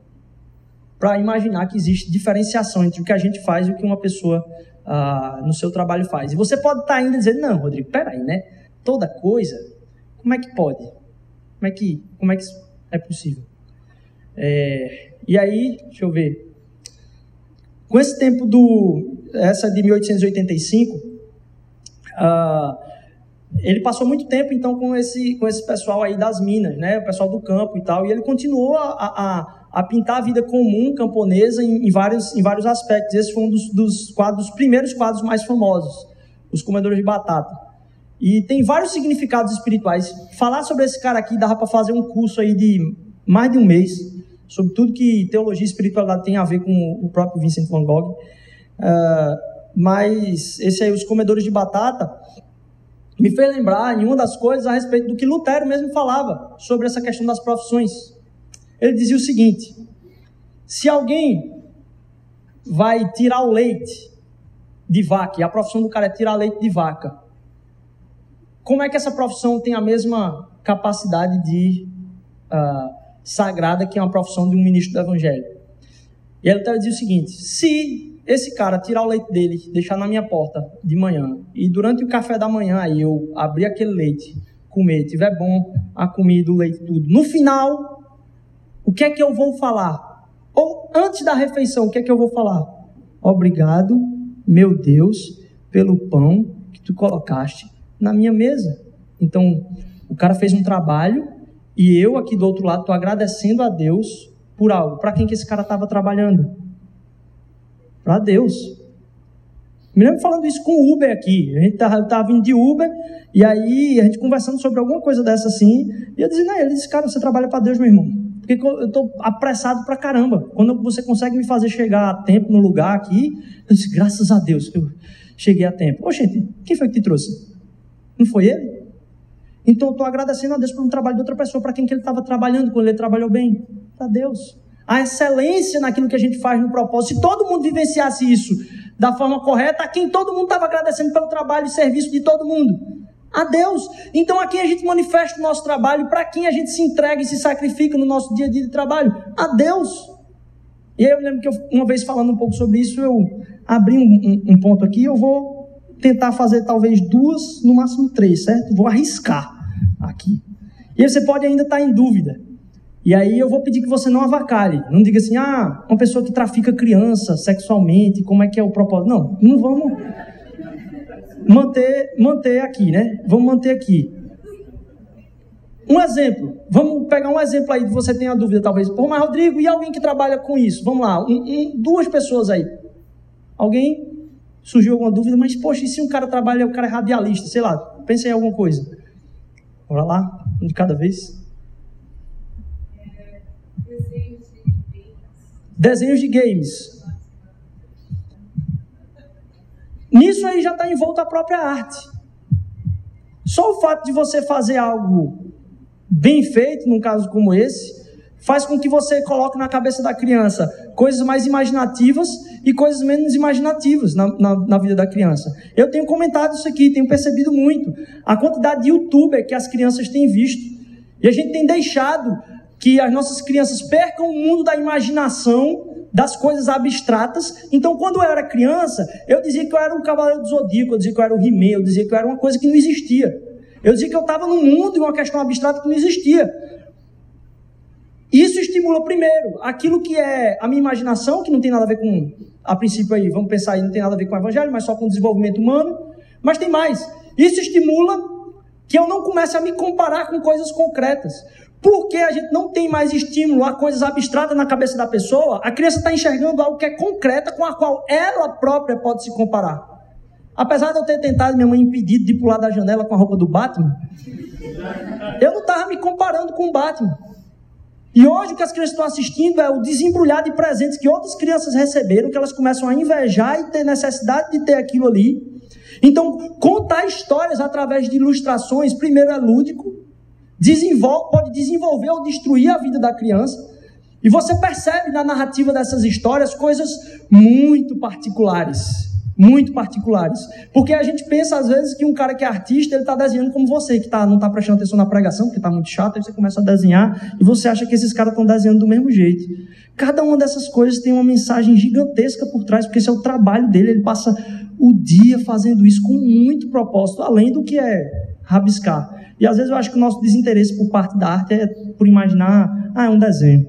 para imaginar que existe diferenciação entre o que a gente faz e o que uma pessoa ah, no seu trabalho faz. E você pode estar tá ainda dizendo, não, Rodrigo, peraí, né? Toda coisa, como é que pode? Como é que, como é, que é possível? É, e aí, deixa eu ver. Com esse tempo do. Essa de 1885, ah, ele passou muito tempo então com esse, com esse pessoal aí das minas, né? O pessoal do campo e tal. E ele continuou a, a a pintar a vida comum camponesa em, em, vários, em vários aspectos. Esse foi um dos, dos, quadros, dos primeiros quadros mais famosos, os comedores de batata. E tem vários significados espirituais. Falar sobre esse cara aqui dava para fazer um curso aí de mais de um mês, sobre tudo que teologia e espiritualidade tem a ver com o próprio Vincent van Gogh. Uh, mas esse aí, os comedores de batata, me fez lembrar em uma das coisas a respeito do que Lutero mesmo falava sobre essa questão das profissões. Ele dizia o seguinte: se alguém vai tirar o leite de vaca, e a profissão do cara é tirar leite de vaca, como é que essa profissão tem a mesma capacidade de uh, sagrada que é uma profissão de um ministro do Evangelho? E ele dizia o seguinte: se esse cara tirar o leite dele, deixar na minha porta de manhã, e durante o café da manhã aí eu abrir aquele leite, comer, tiver bom a comida, o leite, tudo, no final o que é que eu vou falar? Ou antes da refeição, o que é que eu vou falar? Obrigado, meu Deus, pelo pão que tu colocaste na minha mesa. Então, o cara fez um trabalho e eu aqui do outro lado estou agradecendo a Deus por algo. Para quem que esse cara estava trabalhando? Para Deus. Me lembro falando isso com o Uber aqui. A gente estava vindo de Uber e aí a gente conversando sobre alguma coisa dessa assim. E eu dizia, não, ele disse, cara, você trabalha para Deus, meu irmão. Porque eu estou apressado pra caramba. Quando você consegue me fazer chegar a tempo no lugar aqui, eu disse, graças a Deus que eu cheguei a tempo. Ô, gente, quem foi que te trouxe? Não foi ele? Então eu estou agradecendo a Deus por um trabalho de outra pessoa, para quem que ele estava trabalhando, quando ele trabalhou bem. Para Deus. A excelência naquilo que a gente faz no propósito. Se todo mundo vivenciasse isso da forma correta, a quem todo mundo estava agradecendo pelo trabalho e serviço de todo mundo a Deus. Então aqui a gente manifesta o nosso trabalho, para quem a gente se entrega e se sacrifica no nosso dia a dia de trabalho? A Deus. E eu lembro que eu, uma vez falando um pouco sobre isso, eu abri um, um, um ponto aqui, eu vou tentar fazer talvez duas, no máximo três, certo? Vou arriscar aqui. E aí você pode ainda estar em dúvida. E aí eu vou pedir que você não avacalhe. Não diga assim, ah, uma pessoa que trafica criança sexualmente, como é que é o propósito? Não, não vamos manter, manter aqui, né? Vamos manter aqui. Um exemplo, vamos pegar um exemplo aí que você tenha dúvida, talvez. Pô, mas Rodrigo, e alguém que trabalha com isso? Vamos lá, um, um, duas pessoas aí. Alguém surgiu alguma dúvida, mas poxa, e se um cara trabalha, o cara é radialista, sei lá, pensa em alguma coisa. Bora lá, um de cada vez. Desenhos de games. Nisso aí já está envolta a própria arte. Só o fato de você fazer algo bem feito, num caso como esse, faz com que você coloque na cabeça da criança coisas mais imaginativas e coisas menos imaginativas na, na, na, vida da criança. Eu tenho comentado isso aqui, tenho percebido muito a quantidade de youtuber que as crianças têm visto. E a gente tem deixado que as nossas crianças percam o mundo da imaginação das coisas abstratas. Então, quando eu era criança, eu dizia que eu era um cavaleiro do zodíaco, eu dizia que eu era um he eu dizia que eu era uma coisa que não existia. Eu dizia que eu estava num mundo e uma questão abstrata que não existia. Isso estimula, primeiro, aquilo que é a minha imaginação, que não tem nada a ver com, a princípio aí, vamos pensar aí, não tem nada a ver com o evangelho, mas só com o desenvolvimento humano. Mas tem mais. Isso estimula que eu não comece a me comparar com coisas concretas. Porque a gente não tem mais estímulo a coisas abstratas na cabeça da pessoa, a criança está enxergando algo que é concreta com a qual ela própria pode se comparar. Apesar de eu ter tentado minha mãe impedido de pular da janela com a roupa do Batman, eu não estava me comparando com o Batman. E hoje o que as crianças estão assistindo é o desembrulhar de presentes que outras crianças receberam, que elas começam a invejar e ter necessidade de ter aquilo ali. Então, contar histórias através de ilustrações, primeiro é lúdico, desenvolve, pode desenvolver ou destruir a vida da criança. E você percebe na narrativa dessas histórias coisas muito particulares muito particulares. Porque a gente pensa, às vezes, que um cara que é artista, ele está desenhando como você, que tá, não está prestando atenção na pregação, porque está muito chato, aí você começa a desenhar e você acha que esses caras estão desenhando do mesmo jeito. Cada uma dessas coisas tem uma mensagem gigantesca por trás, porque esse é o trabalho dele, ele passa o dia fazendo isso com muito propósito, além do que é rabiscar. E às vezes eu acho que o nosso desinteresse por parte da arte é por imaginar, ah, é um desenho.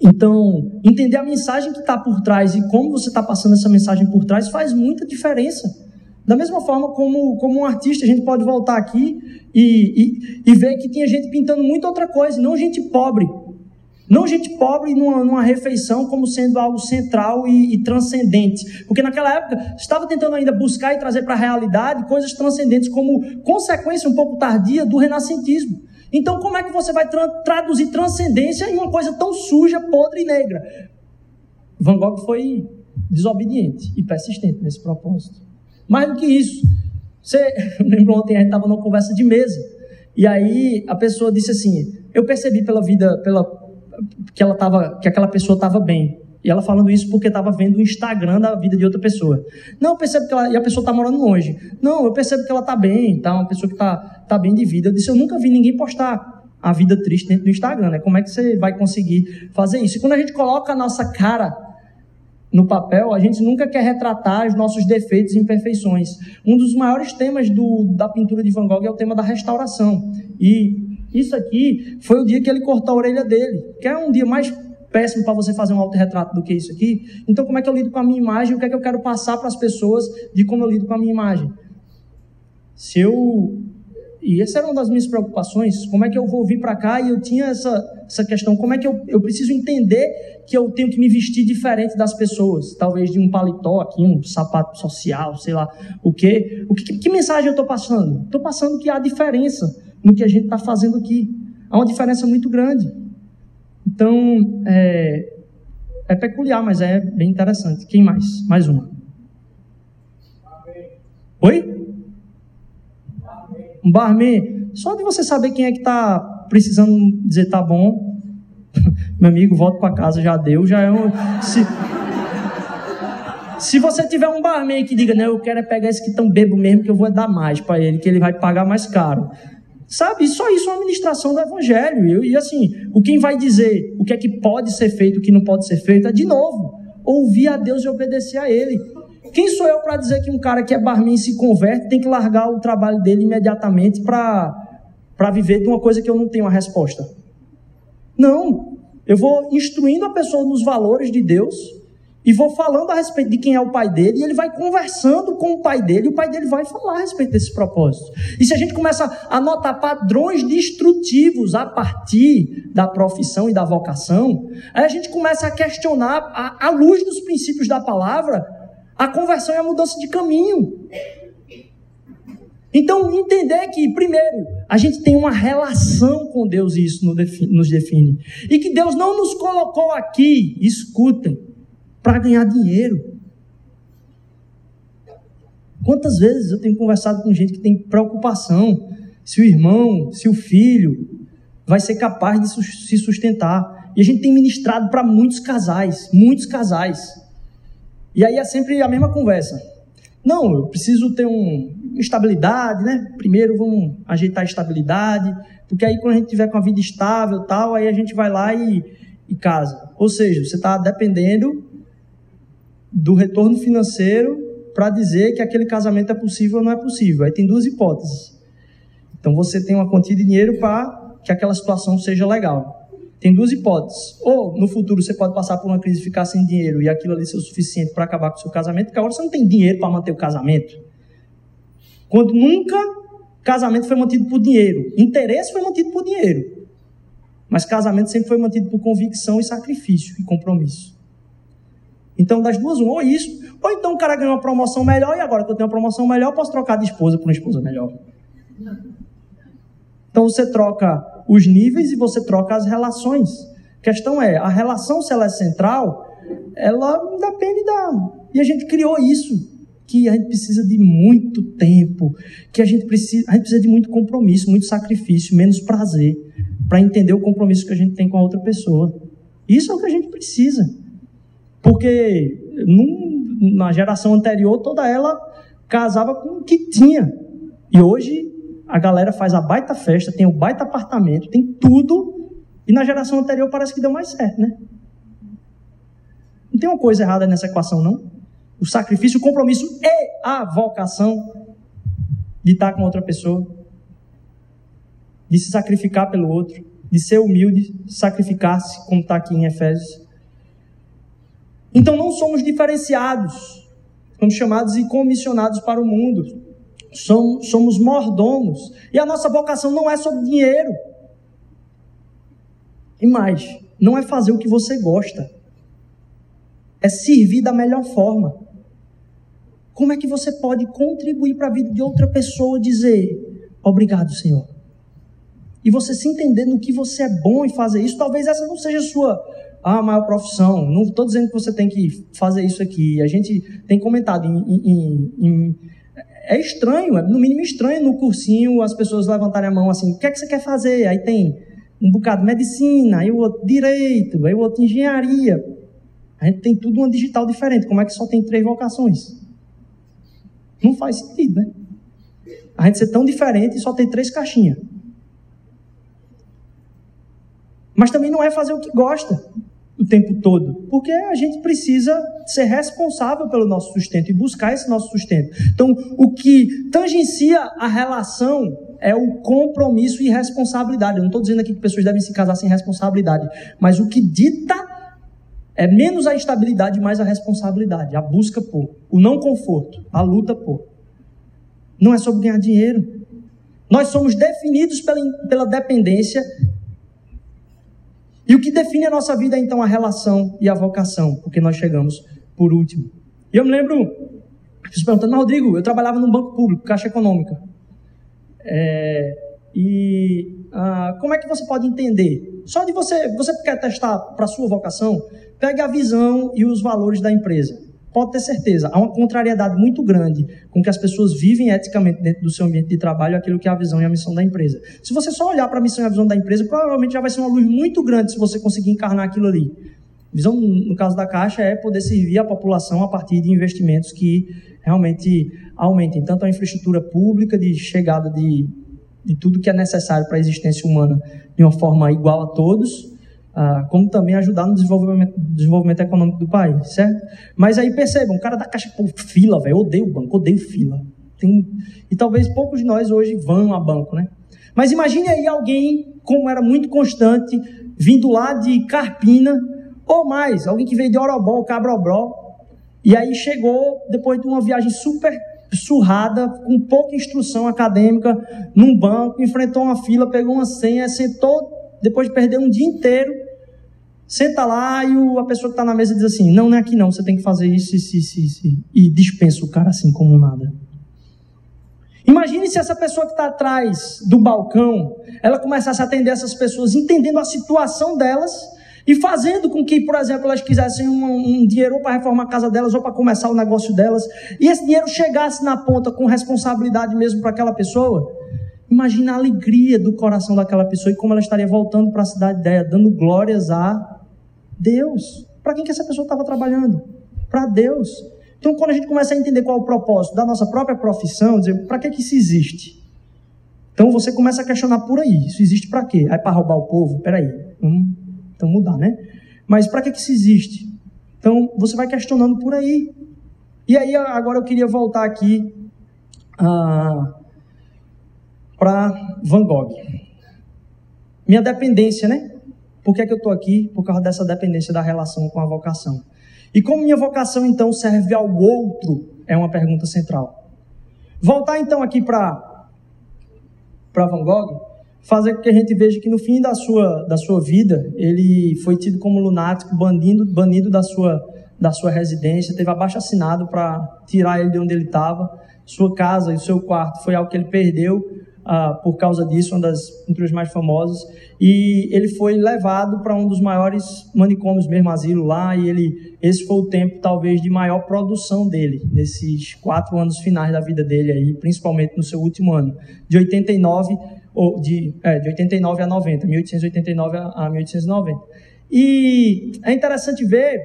Então, entender a mensagem que está por trás e como você está passando essa mensagem por trás faz muita diferença. Da mesma forma como, como um artista, a gente pode voltar aqui e, e, e ver que tinha gente pintando muita outra coisa, não gente pobre. Não gente pobre numa, numa refeição como sendo algo central e, e transcendente. Porque naquela época estava tentando ainda buscar e trazer para a realidade coisas transcendentes como consequência um pouco tardia do renascentismo. Então, como é que você vai tra traduzir transcendência em uma coisa tão suja, podre e negra? Van Gogh foi desobediente e persistente nesse propósito. Mais do que isso, você lembrou ontem a gente estava numa conversa de mesa e aí a pessoa disse assim: eu percebi pela vida, pela que ela tava, que aquela pessoa estava bem. E ela falando isso porque estava vendo o Instagram da vida de outra pessoa. Não, eu percebo que ela. E a pessoa está morando longe. Não, eu percebo que ela está bem, tá? Uma pessoa que está tá bem de vida. Eu disse, eu nunca vi ninguém postar a vida triste dentro do Instagram, né? Como é que você vai conseguir fazer isso? E quando a gente coloca a nossa cara no papel, a gente nunca quer retratar os nossos defeitos e imperfeições. Um dos maiores temas do, da pintura de Van Gogh é o tema da restauração. E isso aqui foi o dia que ele cortou a orelha dele, que é um dia mais péssimo para você fazer um autorretrato do que isso aqui. Então, como é que eu lido com a minha imagem? O que é que eu quero passar para as pessoas de como eu lido com a minha imagem? Se eu. E essa era uma das minhas preocupações. Como é que eu vou vir para cá? E eu tinha essa, essa questão. Como é que eu, eu preciso entender que eu tenho que me vestir diferente das pessoas? Talvez de um paletó aqui, um sapato social, sei lá o quê. O que, que mensagem eu estou passando? Estou passando que há diferença no que a gente está fazendo aqui. Há uma diferença muito grande. Então, é, é peculiar, mas é bem interessante. Quem mais? Mais uma. Oi? Um barman. Só de você saber quem é que está precisando dizer tá bom, meu amigo, volta para casa, já deu, já é um. Se, se você tiver um barman que diga, não, eu quero é pegar esse que tão bebo mesmo, que eu vou dar mais para ele, que ele vai pagar mais caro. Sabe, só isso é uma administração do evangelho. E, e assim, o quem vai dizer o que é que pode ser feito, o que não pode ser feito, é de novo, ouvir a Deus e obedecer a Ele. Quem sou eu para dizer que um cara que é barman se converte tem que largar o trabalho dele imediatamente para viver de uma coisa que eu não tenho a resposta? Não. Eu vou instruindo a pessoa nos valores de Deus, e vou falando a respeito de quem é o pai dele, e ele vai conversando com o pai dele, e o pai dele vai falar a respeito desses propósitos. E se a gente começa a notar padrões destrutivos a partir da profissão e da vocação, aí a gente começa a questionar, à luz dos princípios da palavra, a conversão e a mudança de caminho. Então, entender que, primeiro, a gente tem uma relação com Deus, e isso nos define. E que Deus não nos colocou aqui, escutem, para ganhar dinheiro. Quantas vezes eu tenho conversado com gente que tem preocupação se o irmão, se o filho vai ser capaz de se sustentar. E a gente tem ministrado para muitos casais, muitos casais. E aí é sempre a mesma conversa. Não, eu preciso ter um, estabilidade, né? Primeiro vamos ajeitar a estabilidade, porque aí quando a gente tiver com a vida estável tal, aí a gente vai lá e, e casa. Ou seja, você está dependendo do retorno financeiro para dizer que aquele casamento é possível ou não é possível. Aí tem duas hipóteses. Então você tem uma quantia de dinheiro para que aquela situação seja legal. Tem duas hipóteses. Ou no futuro você pode passar por uma crise e ficar sem dinheiro e aquilo ali ser o suficiente para acabar com o seu casamento, porque agora você não tem dinheiro para manter o casamento. Quando nunca casamento foi mantido por dinheiro, interesse foi mantido por dinheiro. Mas casamento sempre foi mantido por convicção e sacrifício e compromisso. Então, das duas, um, ou isso, ou então o cara ganhou uma promoção melhor e agora que eu tenho uma promoção melhor, eu posso trocar de esposa por uma esposa melhor. Então, você troca os níveis e você troca as relações. A questão é, a relação, se ela é central, ela depende da... E a gente criou isso, que a gente precisa de muito tempo, que a gente precisa, a gente precisa de muito compromisso, muito sacrifício, menos prazer, para entender o compromisso que a gente tem com a outra pessoa. Isso é o que a gente precisa. Porque num, na geração anterior, toda ela casava com o que tinha. E hoje a galera faz a baita festa, tem o baita apartamento, tem tudo. E na geração anterior parece que deu mais certo, né? Não tem uma coisa errada nessa equação, não? O sacrifício, o compromisso e a vocação de estar com outra pessoa, de se sacrificar pelo outro, de ser humilde, sacrificar-se, como está aqui em Efésios. Então não somos diferenciados, somos chamados e comissionados para o mundo. Somos, somos mordomos. E a nossa vocação não é sobre dinheiro. E mais, não é fazer o que você gosta. É servir da melhor forma. Como é que você pode contribuir para a vida de outra pessoa dizer obrigado, Senhor? E você se entender no que você é bom e fazer isso, talvez essa não seja a sua a maior profissão. Não estou dizendo que você tem que fazer isso aqui. A gente tem comentado em, em, em, é estranho, é no mínimo estranho no cursinho as pessoas levantarem a mão assim, o que é que você quer fazer? Aí tem um bocado de medicina, aí o outro direito, aí o outro engenharia. A gente tem tudo uma digital diferente. Como é que só tem três vocações? Não faz sentido, né? A gente ser tão diferente e só tem três caixinhas. Mas também não é fazer o que gosta o tempo todo, porque a gente precisa ser responsável pelo nosso sustento e buscar esse nosso sustento. Então, o que tangencia a relação é o compromisso e responsabilidade. Eu não estou dizendo aqui que pessoas devem se casar sem responsabilidade, mas o que dita é menos a estabilidade, mais a responsabilidade, a busca por, o não conforto, a luta por. Não é sobre ganhar dinheiro. Nós somos definidos pela, pela dependência e o que define a nossa vida é então a relação e a vocação, porque nós chegamos por último. E eu me lembro, fiz perguntando, mas Rodrigo, eu trabalhava num banco público, Caixa Econômica. É, e ah, como é que você pode entender? Só de você, você quer testar para sua vocação, pegue a visão e os valores da empresa pode ter certeza, há uma contrariedade muito grande com que as pessoas vivem eticamente dentro do seu ambiente de trabalho aquilo que é a visão e a missão da empresa. Se você só olhar para a missão e a visão da empresa, provavelmente já vai ser uma luz muito grande se você conseguir encarnar aquilo ali. Visão, no caso da Caixa, é poder servir a população a partir de investimentos que realmente aumentem tanto a infraestrutura pública de chegada de, de tudo que é necessário para a existência humana de uma forma igual a todos, ah, como também ajudar no desenvolvimento, desenvolvimento econômico do país, certo? Mas aí percebam, o cara da caixa, pô, fila, velho, odeio banco, odeio fila. Tem, e talvez poucos de nós hoje vão a banco, né? Mas imagine aí alguém, como era muito constante, vindo lá de Carpina, ou mais, alguém que veio de Orobó, Cabrobró, e aí chegou, depois de uma viagem super surrada, com pouca instrução acadêmica, num banco, enfrentou uma fila, pegou uma senha, sentou, depois de perder um dia inteiro, Senta lá e o, a pessoa que está na mesa diz assim: não, não é aqui não, você tem que fazer isso, isso, isso, isso. E dispensa o cara assim como nada. Imagine se essa pessoa que está atrás do balcão, ela começasse a atender essas pessoas, entendendo a situação delas e fazendo com que, por exemplo, elas quisessem um, um dinheiro para reformar a casa delas ou para começar o negócio delas, e esse dinheiro chegasse na ponta com responsabilidade mesmo para aquela pessoa. Imagina a alegria do coração daquela pessoa e como ela estaria voltando para a cidade dela, dando glórias a Deus. Para quem que essa pessoa estava trabalhando? Para Deus. Então, quando a gente começa a entender qual é o propósito da nossa própria profissão, dizer, para que, que isso existe? Então, você começa a questionar por aí. Isso existe para quê? É para roubar o povo? Peraí, vamos então mudar, né? Mas para que, que isso existe? Então, você vai questionando por aí. E aí, agora eu queria voltar aqui ah, para Van Gogh. Minha dependência, né? Por que, é que eu estou aqui? Por causa dessa dependência da relação com a vocação. E como minha vocação então serve ao outro? É uma pergunta central. Voltar então aqui para Van Gogh, fazer com que a gente veja que no fim da sua, da sua vida ele foi tido como lunático, banido, banido da sua, da sua residência, teve abaixo assinado para tirar ele de onde ele estava. Sua casa e seu quarto foi algo que ele perdeu uh, por causa disso, uma das pinturas mais famosas. E ele foi levado para um dos maiores manicômios, mesmo asilo lá, e ele, esse foi o tempo talvez de maior produção dele, nesses quatro anos finais da vida dele aí, principalmente no seu último ano, de 89 ou de, é, de 89 a 90, 1889 a 1890. E é interessante ver,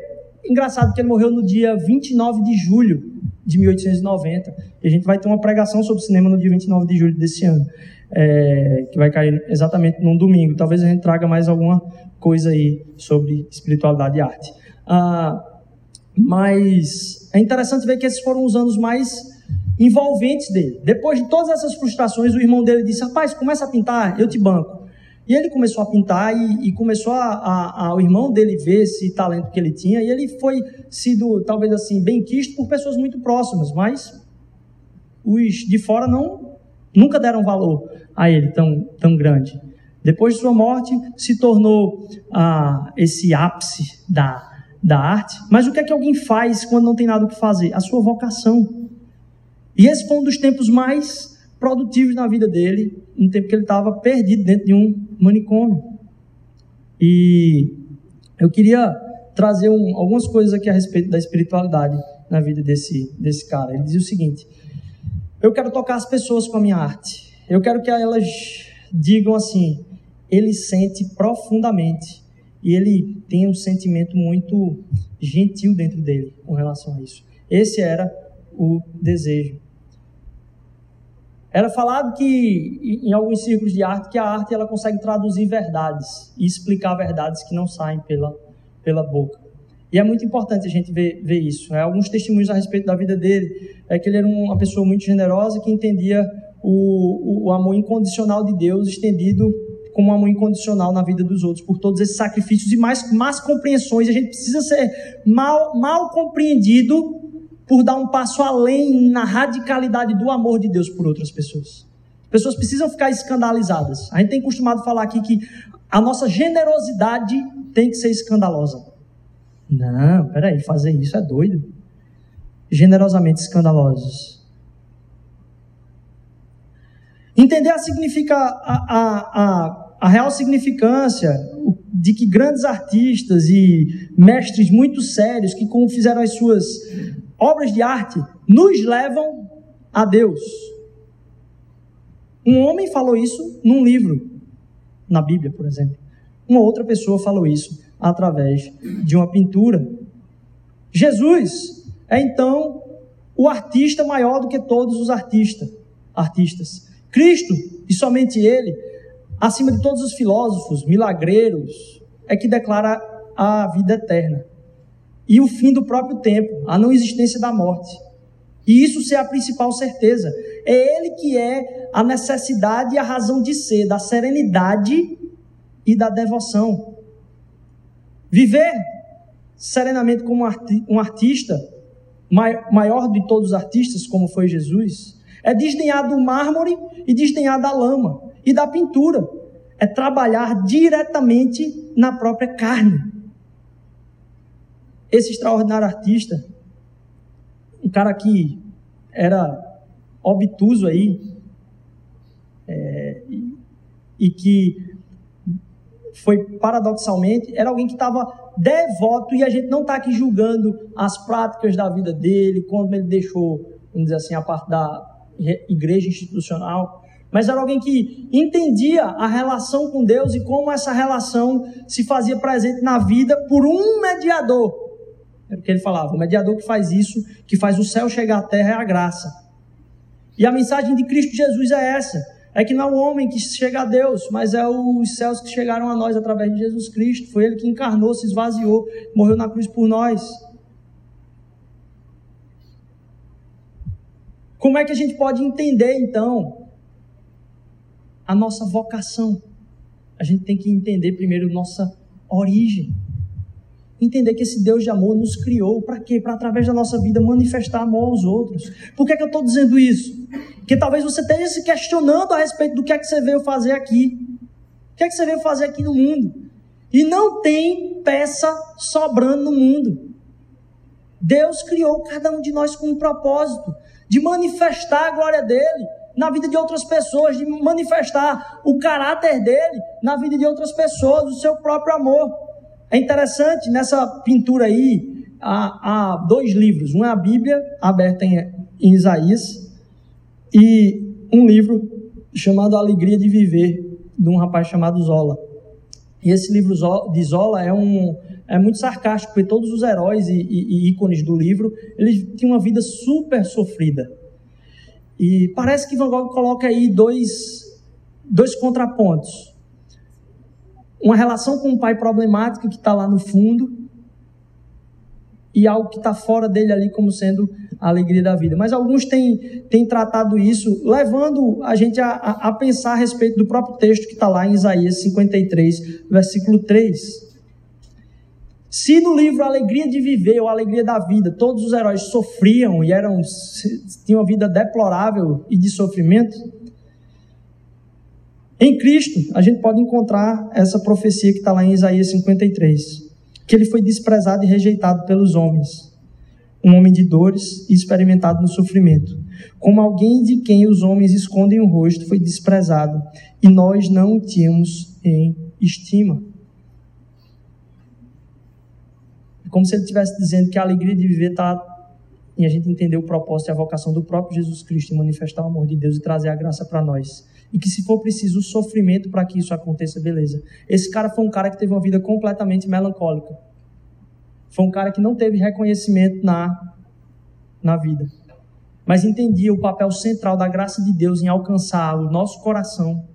engraçado que ele morreu no dia 29 de julho de 1890. E a gente vai ter uma pregação sobre cinema no dia 29 de julho desse ano, é, que vai cair exatamente num domingo. Talvez a gente traga mais alguma coisa aí sobre espiritualidade e arte. Ah, mas é interessante ver que esses foram os anos mais envolventes dele. Depois de todas essas frustrações, o irmão dele disse: Rapaz, começa a pintar, eu te banco. E ele começou a pintar e, e começou a, a, a, o irmão dele ver esse talento que ele tinha. E ele foi sido, talvez assim, bem quisto por pessoas muito próximas, mas os de fora não nunca deram valor a ele tão, tão grande. Depois de sua morte, se tornou ah, esse ápice da, da arte. Mas o que é que alguém faz quando não tem nada o que fazer? A sua vocação. E esse foi um dos tempos mais produtivos na vida dele, no tempo que ele estava perdido dentro de um manicômio. E eu queria trazer um, algumas coisas aqui a respeito da espiritualidade na vida desse, desse cara. Ele dizia o seguinte: Eu quero tocar as pessoas com a minha arte. Eu quero que elas digam assim: ele sente profundamente e ele tem um sentimento muito gentil dentro dele com relação a isso. Esse era o desejo. Era falado que em alguns círculos de arte que a arte ela consegue traduzir verdades e explicar verdades que não saem pela pela boca. E é muito importante a gente ver, ver isso. Né? Alguns testemunhos a respeito da vida dele é que ele era uma pessoa muito generosa que entendia o, o amor incondicional de Deus estendido como amor incondicional na vida dos outros, por todos esses sacrifícios e mais, mais compreensões. A gente precisa ser mal, mal compreendido por dar um passo além na radicalidade do amor de Deus por outras pessoas. Pessoas precisam ficar escandalizadas. A gente tem costumado falar aqui que a nossa generosidade tem que ser escandalosa. Não, peraí, fazer isso é doido. Generosamente escandalosos. Entender a, significa, a, a, a, a real significância de que grandes artistas e mestres muito sérios que fizeram as suas obras de arte nos levam a Deus. Um homem falou isso num livro, na Bíblia, por exemplo. Uma outra pessoa falou isso através de uma pintura. Jesus é então o artista maior do que todos os artistas. artistas. Cristo, e somente Ele, acima de todos os filósofos, milagreiros, é que declara a vida eterna e o fim do próprio tempo, a não existência da morte. E isso ser a principal certeza. É Ele que é a necessidade e a razão de ser, da serenidade e da devoção. Viver serenamente como um artista, maior de todos os artistas, como foi Jesus, é desdenhar do mármore e desdenhar da lama e da pintura. É trabalhar diretamente na própria carne esse extraordinário artista, um cara que era obtuso aí, é, e, e que foi paradoxalmente, era alguém que estava devoto, e a gente não está aqui julgando as práticas da vida dele, quando ele deixou, vamos dizer assim, a parte da igreja institucional, mas era alguém que entendia a relação com Deus e como essa relação se fazia presente na vida por um mediador, é porque ele falava: o mediador que faz isso, que faz o céu chegar à terra, é a graça. E a mensagem de Cristo Jesus é essa: é que não é o homem que chega a Deus, mas é os céus que chegaram a nós através de Jesus Cristo. Foi ele que encarnou, se esvaziou, morreu na cruz por nós. Como é que a gente pode entender então a nossa vocação? A gente tem que entender primeiro nossa origem entender que esse Deus de amor nos criou para quê? Para através da nossa vida manifestar amor aos outros. Por que, é que eu estou dizendo isso? Porque talvez você esteja se questionando a respeito do que é que você veio fazer aqui. O que é que você veio fazer aqui no mundo? E não tem peça sobrando no mundo. Deus criou cada um de nós com um propósito de manifestar a glória dele na vida de outras pessoas, de manifestar o caráter dele na vida de outras pessoas, o seu próprio amor. É interessante nessa pintura aí, há, há dois livros: um é a Bíblia, aberta em, em Isaías, e um livro chamado Alegria de Viver, de um rapaz chamado Zola. E esse livro de Zola é um, é muito sarcástico, porque todos os heróis e, e, e ícones do livro, eles tinham uma vida super sofrida. E parece que Van Gogh coloca aí dois, dois contrapontos. Uma relação com um pai problemático que está lá no fundo, e algo que está fora dele ali como sendo a alegria da vida. Mas alguns têm, têm tratado isso, levando a gente a, a, pensar a respeito do próprio texto que está lá em Isaías 53, versículo 3. Se no livro Alegria de Viver ou Alegria da Vida, todos os heróis sofriam e eram tinham uma vida deplorável e de sofrimento, em Cristo a gente pode encontrar essa profecia que está lá em Isaías 53, que ele foi desprezado e rejeitado pelos homens, um homem de dores e experimentado no sofrimento, como alguém de quem os homens escondem o rosto, foi desprezado e nós não o tínhamos em estima. como se ele estivesse dizendo que a alegria de viver está em a gente entender o propósito e a vocação do próprio Jesus Cristo em manifestar o amor de Deus e trazer a graça para nós. E que se for preciso o sofrimento para que isso aconteça, beleza. Esse cara foi um cara que teve uma vida completamente melancólica. Foi um cara que não teve reconhecimento na, na vida. Mas entendia o papel central da graça de Deus em alcançar o nosso coração.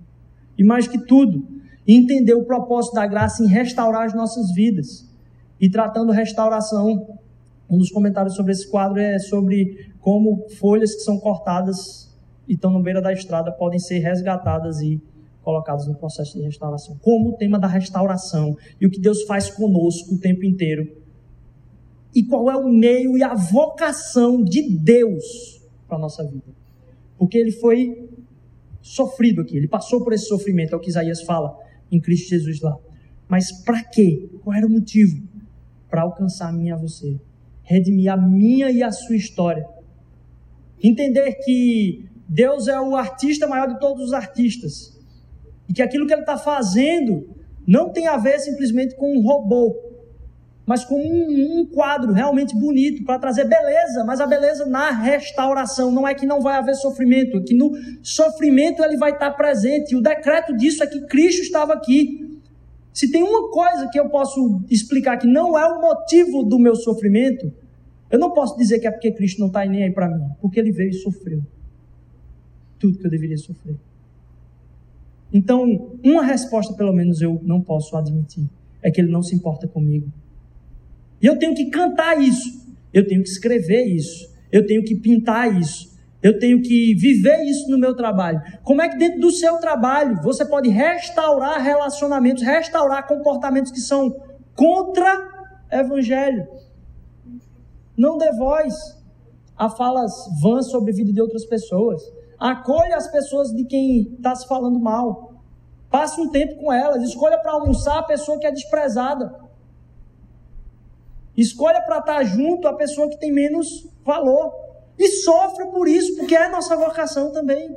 E mais que tudo, entender o propósito da graça em restaurar as nossas vidas e tratando restauração. Um dos comentários sobre esse quadro é sobre como folhas que são cortadas e estão no beira da estrada podem ser resgatadas e colocadas no processo de restauração. Como o tema da restauração e o que Deus faz conosco o tempo inteiro. E qual é o meio e a vocação de Deus para a nossa vida. Porque ele foi sofrido aqui, ele passou por esse sofrimento, é o que Isaías fala em Cristo Jesus lá. Mas para quê? Qual era o motivo? para alcançar a mim e a você. Redimir a minha e a sua história. Entender que Deus é o artista maior de todos os artistas. E que aquilo que ele está fazendo não tem a ver simplesmente com um robô, mas com um, um quadro realmente bonito para trazer beleza, mas a beleza na restauração. Não é que não vai haver sofrimento, é que no sofrimento ele vai estar presente. E o decreto disso é que Cristo estava aqui se tem uma coisa que eu posso explicar que não é o motivo do meu sofrimento, eu não posso dizer que é porque Cristo não está nem aí para mim, porque Ele veio e sofreu tudo que eu deveria sofrer. Então, uma resposta, pelo menos, eu não posso admitir: é que Ele não se importa comigo. E eu tenho que cantar isso, eu tenho que escrever isso, eu tenho que pintar isso, eu tenho que viver isso no meu trabalho. Como é que dentro do seu trabalho você pode restaurar relacionamentos, restaurar comportamentos que são contra evangelho? Não dê voz a falas vãs sobre a vida de outras pessoas. Acolha as pessoas de quem está se falando mal. Passe um tempo com elas. Escolha para almoçar a pessoa que é desprezada. Escolha para estar tá junto a pessoa que tem menos valor. E sofre por isso, porque é nossa vocação também,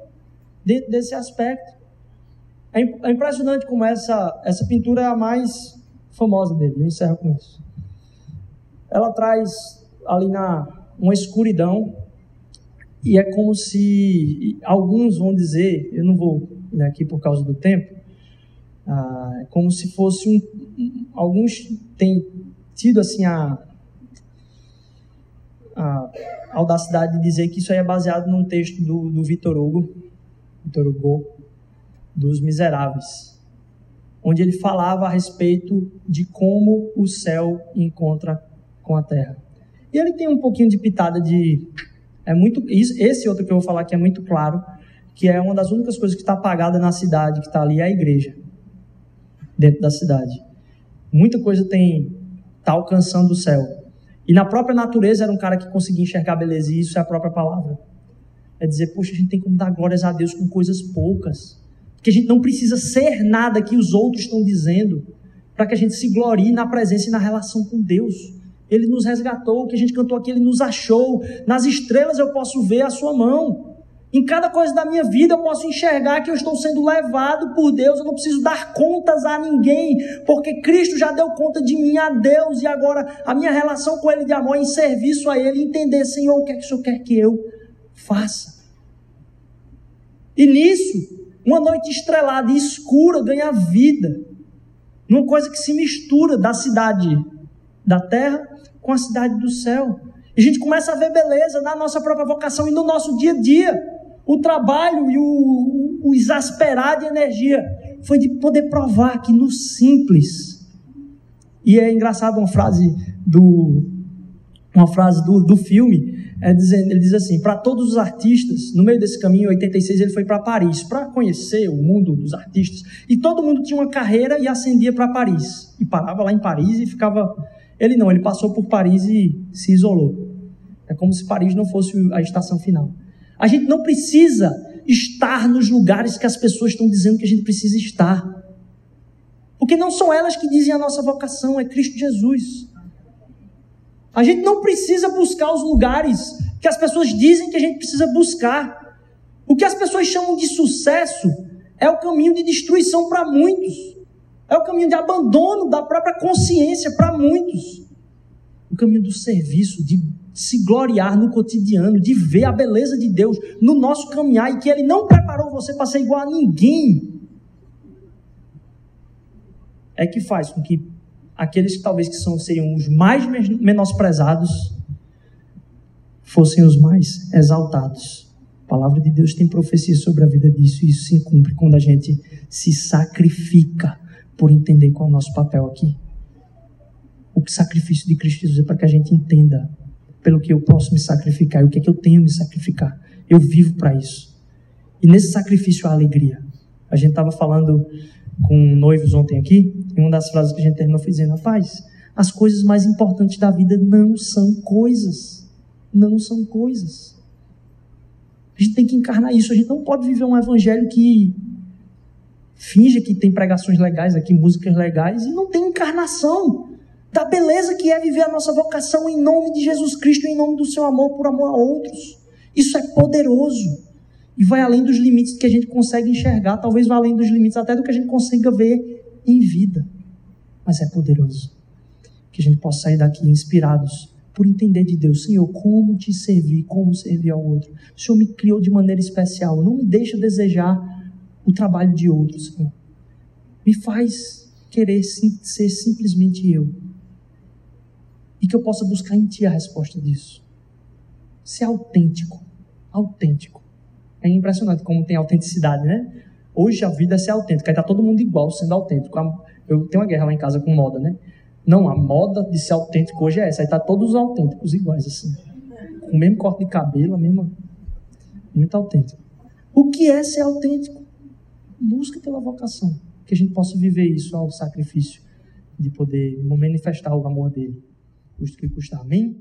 dentro desse aspecto. É, é impressionante como essa, essa pintura é a mais famosa dele. Eu encerro com isso. Ela traz ali na uma escuridão e é como se alguns vão dizer, eu não vou ler aqui por causa do tempo, ah, é como se fosse um, alguns têm tido assim a, a audacidade de dizer que isso aí é baseado num texto do, do Vitor Hugo, Vitor Hugo, dos Miseráveis, onde ele falava a respeito de como o céu encontra com a terra. E ele tem um pouquinho de pitada de é muito esse outro que eu vou falar aqui é muito claro, que é uma das únicas coisas que está apagada na cidade, que está ali é a igreja dentro da cidade. Muita coisa tem está alcançando o céu, e na própria natureza era um cara que conseguia enxergar beleza, e isso é a própria palavra. É dizer, poxa, a gente tem como dar glórias a Deus com coisas poucas. Porque a gente não precisa ser nada que os outros estão dizendo para que a gente se glorie na presença e na relação com Deus. Ele nos resgatou, o que a gente cantou aqui, Ele nos achou. Nas estrelas eu posso ver a Sua mão. Em cada coisa da minha vida eu posso enxergar que eu estou sendo levado por Deus, eu não preciso dar contas a ninguém, porque Cristo já deu conta de mim a Deus, e agora a minha relação com Ele de amor é em serviço a Ele, entender, Senhor, o que é que o Senhor quer que eu faça. E nisso, uma noite estrelada e escura ganha vida, numa coisa que se mistura da cidade da terra com a cidade do céu. E a gente começa a ver beleza na nossa própria vocação e no nosso dia a dia o trabalho e o, o exasperar de energia foi de poder provar que no simples. E é engraçado uma frase do uma frase do, do filme, é dizendo, ele diz assim: para todos os artistas, no meio desse caminho, em 86, ele foi para Paris para conhecer o mundo dos artistas. E todo mundo tinha uma carreira e ascendia para Paris. E parava lá em Paris e ficava. Ele não, ele passou por Paris e se isolou. É como se Paris não fosse a estação final. A gente não precisa estar nos lugares que as pessoas estão dizendo que a gente precisa estar. Porque não são elas que dizem a nossa vocação, é Cristo Jesus. A gente não precisa buscar os lugares que as pessoas dizem que a gente precisa buscar. O que as pessoas chamam de sucesso é o caminho de destruição para muitos. É o caminho de abandono da própria consciência para muitos. O caminho do serviço, de se gloriar no cotidiano, de ver a beleza de Deus no nosso caminhar e que Ele não preparou você para ser igual a ninguém, é que faz com que aqueles que talvez que são, seriam os mais menosprezados fossem os mais exaltados. A palavra de Deus tem profecia sobre a vida disso e isso se cumpre quando a gente se sacrifica por entender qual é o nosso papel aqui. O sacrifício de Cristo Jesus é para que a gente entenda pelo que eu posso me sacrificar e o que é que eu tenho me sacrificar. Eu vivo para isso. E nesse sacrifício há alegria. A gente estava falando com noivos ontem aqui, e uma das frases que a gente terminou dizendo: rapaz, as coisas mais importantes da vida não são coisas. Não são coisas. A gente tem que encarnar isso. A gente não pode viver um evangelho que finge que tem pregações legais aqui, músicas legais, e não tem encarnação da beleza que é viver a nossa vocação em nome de Jesus Cristo, em nome do seu amor, por amor a outros. Isso é poderoso e vai além dos limites que a gente consegue enxergar, talvez vá além dos limites até do que a gente consiga ver em vida. Mas é poderoso. Que a gente possa sair daqui inspirados por entender de Deus, Senhor, como te servir, como servir ao outro. O Senhor me criou de maneira especial, não me deixa desejar o trabalho de outros, Senhor. Me faz querer ser simplesmente eu e que eu possa buscar em Ti a resposta disso. Ser autêntico. Autêntico. É impressionante como tem autenticidade, né? Hoje a vida é ser autêntica, aí tá todo mundo igual sendo autêntico. Eu tenho uma guerra lá em casa com moda, né? Não, a moda de ser autêntico hoje é essa, aí tá todos autênticos iguais, assim. Com o mesmo corte de cabelo, a mesma. Muito autêntico. O que é ser autêntico? Busca pela vocação. Que a gente possa viver isso ao sacrifício de poder manifestar o amor dele o que custar. Amém?